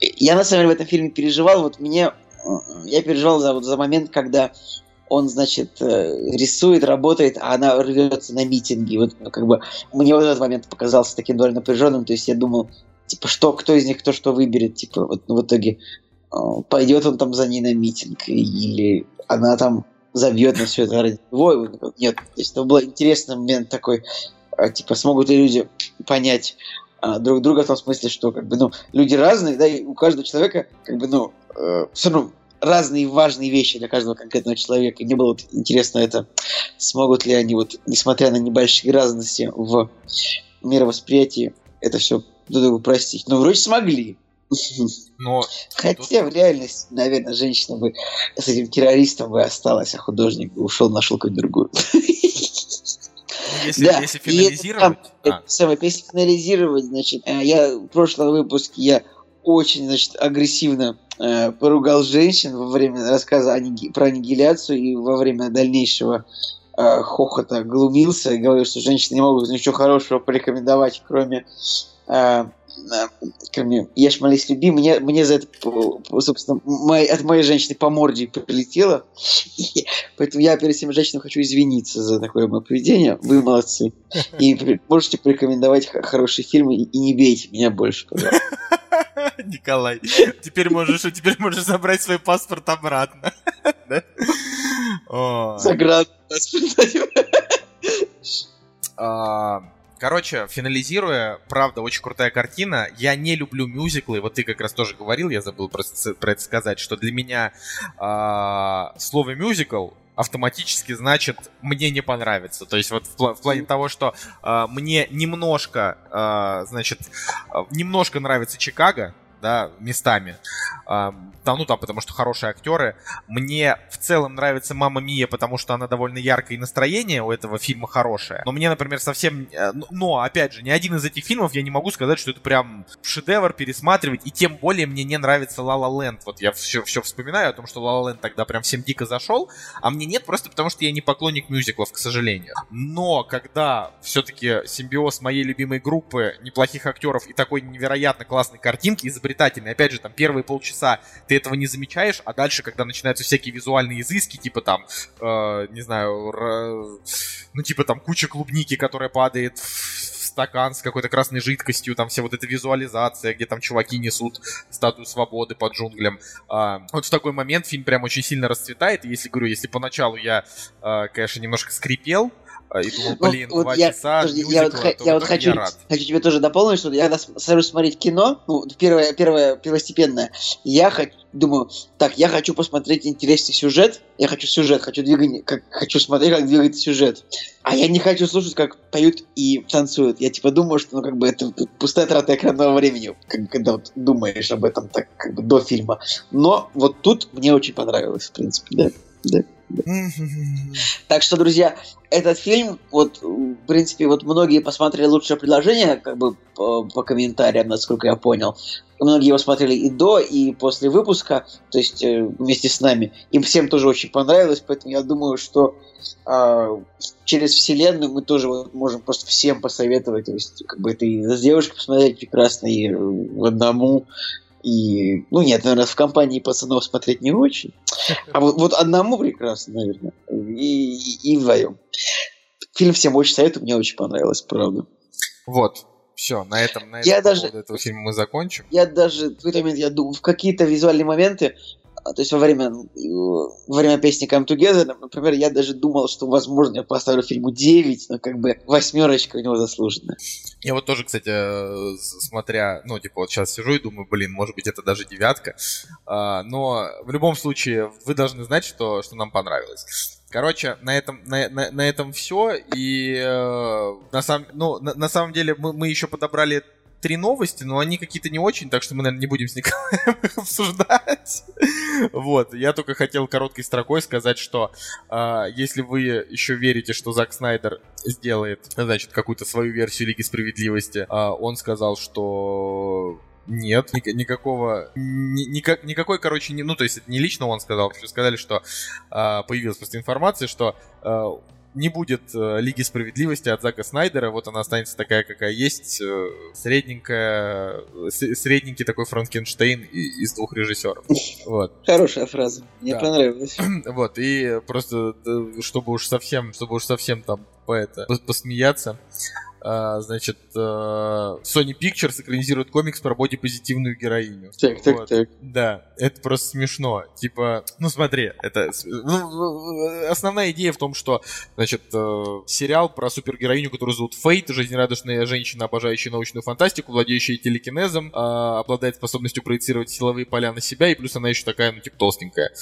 Я на самом деле в этом фильме переживал. Вот мне э, я переживал за, вот, за момент, когда он, значит, э, рисует, работает, а она рвется на митинги. Вот ну, как бы мне вот этот момент показался таким довольно напряженным. То есть я думал, типа, что, кто из них кто что выберет, типа, вот ну, в итоге э, пойдет он там за ней на митинг, или она там забьет на все это ради него. Нет, то есть это был интересный момент такой, а, типа, смогут ли люди понять а, друг друга в том смысле, что как бы, ну, люди разные, да, и у каждого человека, как бы, ну, все равно разные важные вещи для каждого конкретного человека. И мне было вот интересно это, смогут ли они вот, несмотря на небольшие разности в мировосприятии, это все друг другу простить. Ну, вроде смогли. Но Хотя в реальности, наверное, женщина бы с этим террористом бы осталась, а художник бы ушел, нашел какую-то другую. ну, если, Да, если и это финализировать... Это а, самое, если финализировать, значит, э, я в прошлом выпуске я очень, значит, агрессивно э, поругал женщин во время рассказа ниги- про аннигиляцию и во время дальнейшего э, хохота глумился говорил, что женщины не могут ничего хорошего порекомендовать, кроме э, э, кроме «Ешь, молись, люби», мне, мне за это, п- собственно, моей- от моей женщины по морде прилетело. Поэтому я перед всеми женщинами хочу извиниться за такое мое поведение. Вы молодцы. И можете порекомендовать хорошие фильмы и, и не бейте меня больше, пожалуйста. Николай, теперь можешь, теперь можешь забрать свой паспорт обратно. Заград. А, Короче, финализируя, правда, очень крутая картина. Я не люблю мюзиклы. Вот ты как раз тоже говорил, я забыл про, про это сказать, что для меня а, слово мюзикл автоматически значит мне не понравится. То есть вот в, в плане того, что а, мне немножко, а, значит, немножко нравится Чикаго, да, местами. Да, ну там, потому что хорошие актеры. Мне в целом нравится Мама Мия, потому что она довольно яркая и настроение у этого фильма хорошее. Но мне, например, совсем... э, Но, опять же, ни один из этих фильмов я не могу сказать, что это прям шедевр пересматривать. И тем более мне не нравится La Land. Вот я все, все вспоминаю о том, что La Land тогда прям всем дико зашел. А мне нет просто потому, что я не поклонник мюзиклов, к сожалению. Но когда все-таки симбиоз моей любимой группы, неплохих актеров и такой невероятно классной картинки, изобретательной, опять же, там первые полчаса ты этого не замечаешь, а дальше, когда начинаются всякие визуальные изыски, типа там, э, не знаю, р- ну типа там куча клубники, которая падает в стакан с какой-то красной жидкостью, там вся вот эта визуализация, где там чуваки несут статую свободы под джунглям. А, вот в такой момент фильм прям очень сильно расцветает, если, говорю, если поначалу я, э, конечно, немножко скрипел, э, и думал, Ну, блин, вот два я- часа подожди, мюзикла, я вот, то я вот хочу, я рад. хочу тебе тоже дополнить, что я когда сажусь смотреть кино, ну, первое, первое, первостепенное, я хочу, думаю, так, я хочу посмотреть интересный сюжет, я хочу сюжет, хочу двигание, как, хочу смотреть, как двигается сюжет, а я не хочу слушать, как поют и танцуют. Я типа думаю, что ну как бы это пустая трата экранного времени, как- когда вот думаешь об этом так как бы до фильма. Но вот тут мне очень понравилось, в принципе, да. Так что, друзья, этот фильм, вот, в принципе, вот многие посмотрели лучшее предложение, как бы по, по комментариям, насколько я понял. Многие его смотрели и до, и после выпуска, то есть э, вместе с нами. Им всем тоже очень понравилось, поэтому я думаю, что а, через вселенную мы тоже вот можем просто всем посоветовать. То есть, как бы это и с девушкой посмотреть прекрасно, и э, одному. И, ну нет, наверное, в компании пацанов смотреть не очень. А вот, вот одному прекрасно, наверное. И, и, и вдвоем. Фильм всем очень советую, мне очень понравилось, правда. Вот, все, на этом, на Я этом по даже- этого фильма мы закончим. Я даже в какой-то момент, я думаю, в какие-то визуальные моменты, то есть во время, во время песни Come Together, например, я даже думал, что, возможно, я поставлю фильму 9, но как бы восьмерочка у него заслуженная. Я вот тоже, кстати, э, смотря, ну, типа, вот сейчас сижу и думаю, блин, может быть, это даже девятка. А, но в любом случае, вы должны знать, что, что нам понравилось. Короче, на этом, на, на, на этом все. И э, на, сам, ну, на, на самом деле мы, мы еще подобрали три новости, но они какие-то не очень, так что мы, наверное, не будем с Николаем их обсуждать. Вот, я только хотел короткой строкой сказать, что э, если вы еще верите, что Зак Снайдер сделает, значит, какую-то свою версию Лиги Справедливости, э, он сказал, что нет, ни, никакого, ни, никак, никакой, короче, не, ну, то есть это не лично он сказал, что сказали, что э, появилась просто информация, что э, не будет э, Лиги Справедливости от Зака Снайдера, вот она останется такая, какая есть, э, средненькая, с, средненький такой Франкенштейн из двух режиссеров. Вот. Хорошая фраза, мне да. понравилась. Вот, и просто, чтобы уж совсем, чтобы уж совсем там по это, посмеяться, а, значит, а, Sony Pictures экранизирует комикс про бодипозитивную героиню. Так, так, вот. так. Да, это просто смешно. Типа, ну смотри, это... Ну, основная идея в том, что, значит, э, сериал про супергероиню, которую зовут Фейт, жизнерадостная женщина, обожающая научную фантастику, владеющая телекинезом, а, обладает способностью проецировать силовые поля на себя, и плюс она еще такая, ну, типа, толстенькая.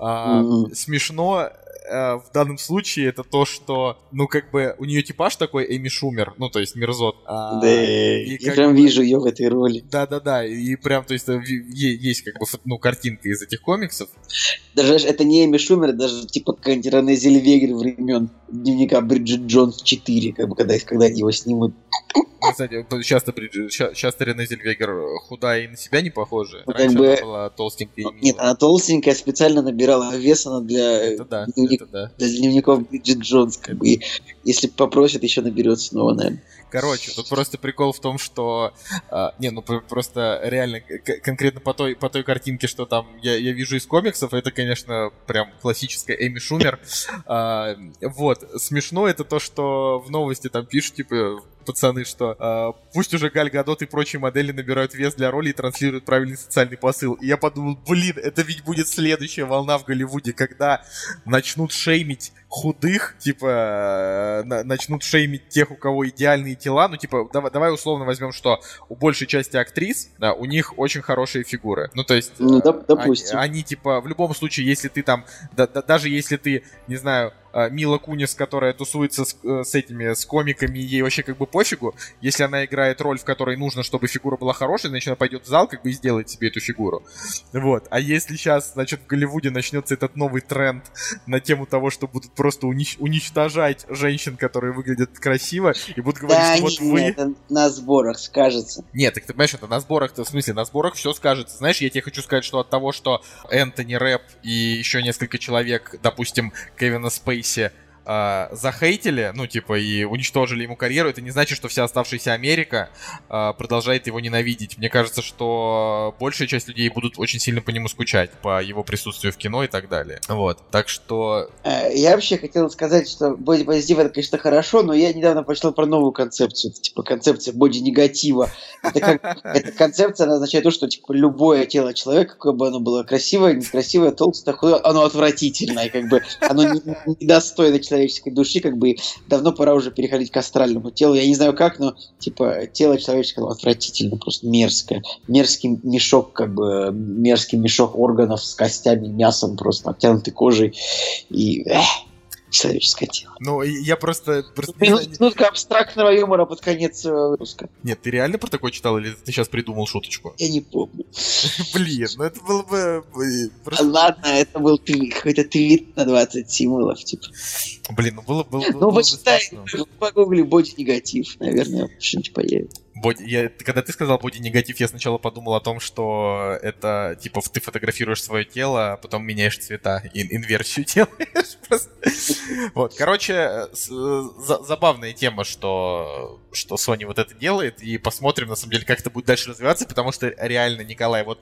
Mm-hmm. Смешно э, в данном случае это то, что, ну, как бы, у нее типаж такой Эми Шумер, ну, то есть Мерзот. А, да, и я прям бы, вижу ее в этой роли. Да-да-да, и прям, то есть, э, есть, как бы, ну, картинка из этих комиксов. Даже это не Эми Шумер, даже, типа, какая-нибудь Рене Зельвегер времен дневника Бриджит Джонс 4, как бы, когда, когда его снимут. Кстати, часто, часто Рене Зельвегер худая и на себя не похожа. Ну, Раньше бы... она была толстенькая Нет, она толстенькая, специально набирала вес она для, это да, дневник... это да. для дневников Бриджит Джонс. Как бы. И если попросит, еще наберет снова, наверное. Короче, тут просто прикол в том, что... А, не, ну просто реально конкретно по той, по той картинке, что там я, я вижу из комиксов, это, конечно, прям классическая Эми Шумер. А, вот, смешно это то, что в новости там пишут, типа, пацаны, что э, пусть уже Галь Гадот и прочие модели набирают вес для роли и транслируют правильный социальный посыл. И я подумал, блин, это ведь будет следующая волна в Голливуде, когда начнут шеймить худых, типа, э, начнут шеймить тех, у кого идеальные тела. Ну, типа, давай, давай условно возьмем, что у большей части актрис, да, у них очень хорошие фигуры. Ну, то есть, ну, допустим. Они, они, типа, в любом случае, если ты там, да, да, даже если ты, не знаю, а, Мила Кунис, которая тусуется с, э, с этими, с комиками, ей вообще как бы пофигу. Если она играет роль, в которой нужно, чтобы фигура была хорошей, значит, она пойдет в зал как бы и сделает себе эту фигуру. Вот. А если сейчас, значит, в Голливуде начнется этот новый тренд на тему того, что будут просто унич- уничтожать женщин, которые выглядят красиво, и будут говорить, да, что вот вы... Это на сборах скажется. Нет, так ты понимаешь, это на сборах, в смысле, на сборах все скажется. Знаешь, я тебе хочу сказать, что от того, что Энтони Рэп и еще несколько человек, допустим, Кевина Спейси Спейси э, захейтили, ну, типа, и уничтожили ему карьеру, это не значит, что вся оставшаяся Америка э, продолжает его ненавидеть. Мне кажется, что большая часть людей будут очень сильно по нему скучать, по его присутствию в кино и так далее. Вот, так что... Э, я вообще хотел сказать, что бодипозитив это, конечно, хорошо, но я недавно прочитал про новую концепцию, это, типа, концепция боди-негатива. Это, как, эта концепция она означает то, что, типа, любое тело человека, какое бы оно было красивое, некрасивое, толстое, худое, оно отвратительное, как бы, оно недостойно человека человеческой души, как бы давно пора уже переходить к астральному телу. Я не знаю как, но типа тело человеческого отвратительно, просто мерзкое. Мерзкий мешок, как бы мерзкий мешок органов с костями, мясом, просто обтянутый кожей. И эх, человеческое тело. Ну, я просто... просто Минутка абстрактного юмора под конец выпуска. Нет, ты реально про такое читал, или ты сейчас придумал шуточку? Я не помню. Блин, ну это было бы... Ладно, это был какой-то твит на 20 символов, типа. Блин, ну было бы... Ну, почитай, погугли боди негатив, наверное, что-нибудь появится. Боди, я, когда ты сказал боди негатив, я сначала подумал о том, что это типа ты фотографируешь свое тело, а потом меняешь цвета, ин инверсию делаешь. Просто. Вот, короче, забавная тема, что что Sony вот это делает, и посмотрим, на самом деле, как это будет дальше развиваться, потому что реально, Николай, вот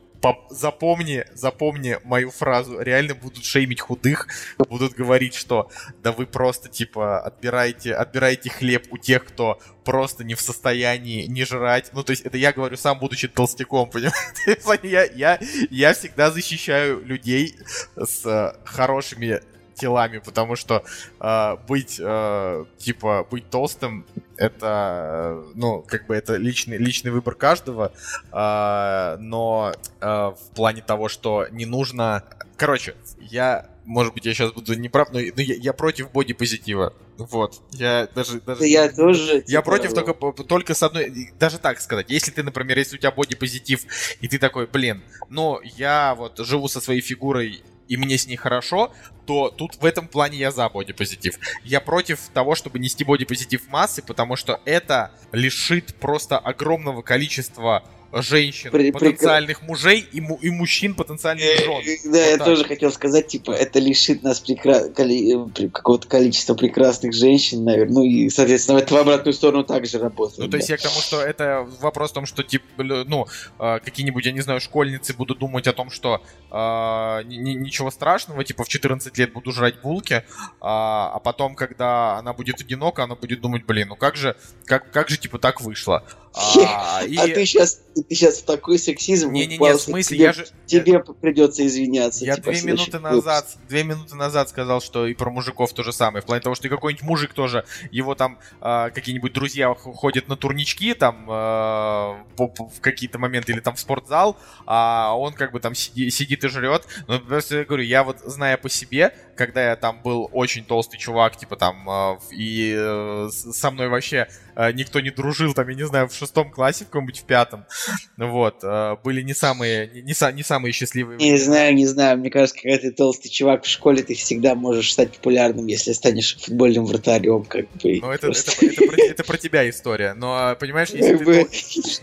запомни, запомни мою фразу, реально будут шеймить худых, будут говорить, что да вы просто, типа, отбираете, отбираете хлеб у тех, кто просто не в состоянии не жрать. Ну, то есть, это я говорю сам, будучи толстяком, понимаете? Я, я, я всегда защищаю людей с э, хорошими телами, потому что э, быть, э, типа, быть толстым, это, ну, как бы это личный, личный выбор каждого, э, но э, в плане того, что не нужно Короче, я, может быть, я сейчас буду неправ, но, но я, я против бодипозитива. Вот. Я даже... даже Да я тоже... я типа, против только, только с одной... Даже так сказать. Если ты, например, если у тебя бодипозитив, и ты такой, блин, ну, я вот живу со своей фигурой и мне с ней хорошо, то тут в этом плане я за бодипозитив. Я против того, чтобы нести бодипозитив массы, потому что это лишит просто огромного количества женщин, При- потенциальных мужей и, му- и мужчин потенциальных жен. Э, Да, я так. тоже хотел сказать, типа, это лишит нас прекра- коли- э, какого-то количества прекрасных женщин, наверное. Ну и, соответственно, это в обратную сторону также работает. Ну, то есть я к тому, что это вопрос в том, что, типа, ну, э, какие-нибудь, я не знаю, школьницы будут думать о том, что э, ни- ни- ничего страшного, типа, в 14 лет буду жрать булки, а, а потом, когда она будет одинока, она будет думать, блин, ну как же, как, как же, типа, так вышло? А, и- А ты сейчас, ты сейчас в такой сексизм Не-не-не, в упался, смысле, тебе, я же... тебе придется извиняться. Я типа, две минуты выпуск. назад, две минуты назад сказал, что и про мужиков то же самое. В плане того, что и какой-нибудь мужик тоже, его там а, какие-нибудь друзья ходят на турнички там по- в какие-то моменты или там в спортзал, а он как бы там сиди- сидит и жрет. Но просто я говорю, я вот зная по себе, когда я там был очень толстый чувак, типа там, в- и э, со мной вообще э, никто не дружил, там, я не знаю, в шестом классе, в каком-нибудь в пятом, вот, э, были не самые, не, не са- не самые счастливые Не знаю, не знаю. Мне кажется, когда ты толстый чувак в школе, ты всегда можешь стать популярным, если станешь футбольным вратарем, как бы. Ну, это, это, это, про, это про тебя история. Но, а, понимаешь, если ты,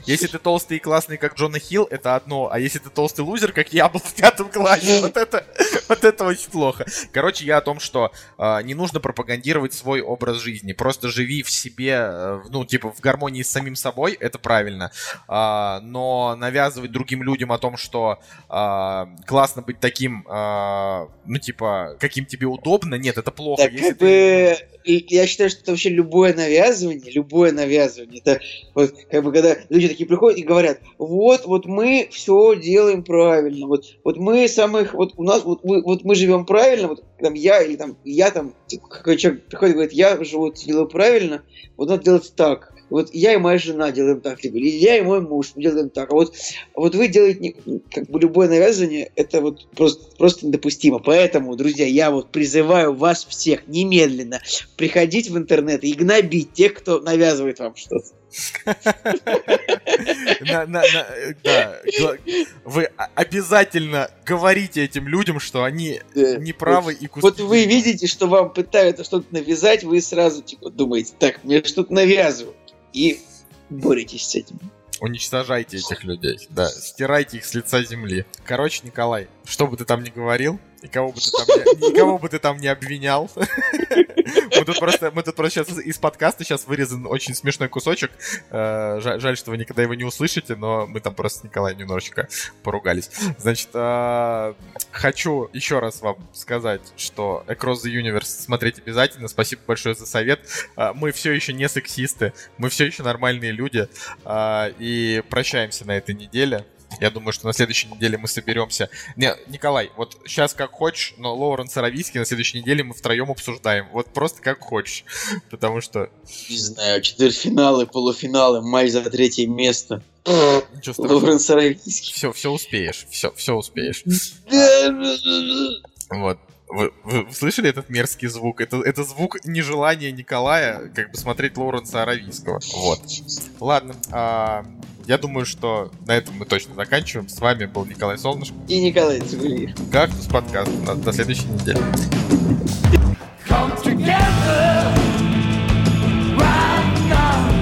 если ты толстый и классный, как Джона Хилл, это одно. А если ты толстый лузер, как я был в пятом классе, вот это, вот это очень плохо. Короче, я о том, что а, не нужно пропагандировать свой образ жизни. Просто живи в себе, э, ну, типа, в гармонии с самим собой, это правильно. А, но навязывать другим людям о том, что а, классно быть таким, а, ну, типа, каким тебе удобно, нет, это плохо. Так, Если ты- я считаю, что это вообще любое навязывание, любое навязывание, это вот, как бы, когда люди такие приходят и говорят, вот, вот мы все делаем правильно, вот, вот мы самых, вот у нас, вот мы, вот мы живем правильно, вот там я или там я там, типа, какой человек приходит и говорит, я живу, делаю правильно, вот надо делать так. Вот я и моя жена делаем так, либо я и мой муж делаем так. А вот, вот вы делаете не- как бы любое навязывание, это вот просто, просто недопустимо. Поэтому, друзья, я вот призываю вас всех немедленно приходить в интернет и гнобить тех, кто навязывает вам что-то. Э, вы обязательно говорите этим людям, что они неправы и куски. Вот вы видите, что вам пытаются что-то навязать, вы сразу типа думаете, так, мне что-то навязывают. И боретесь с этим. Уничтожайте этих людей, да, стирайте их с лица земли. Короче, Николай, что бы ты там ни говорил, и кого бы ты там не, никого бы ты там не обвинял. Мы тут просто, мы тут просто сейчас из подкаста сейчас вырезан очень смешной кусочек. Э, Жаль, что вы никогда его не услышите, но мы там просто с Николаем немножечко поругались. Значит, э, хочу еще раз вам сказать, что Across the Universe смотреть обязательно. Спасибо большое за совет. Э, Мы все еще не сексисты, мы все еще нормальные люди. И прощаемся на этой неделе. Я думаю, что на следующей неделе мы соберемся. Не, Николай, вот сейчас как хочешь, но Лоуренс Аравийский на следующей неделе мы втроем обсуждаем. Вот просто как хочешь. Потому что Не знаю, четвертьфиналы, полуфиналы, матч за третье место. Лоуренс Аравийский. Все, все успеешь, все, все успеешь. Вот. Вы, вы- вы слышали этот мерзкий звук? Это, это звук нежелания Николая как бы смотреть Лоуренса Аравийского. Вот. Ладно. а, я думаю, что на этом мы точно заканчиваем. С вами был Николай Солнышко. И Николай Цугулиев. Кактус подкаст. До, до следующей недели. Come together right now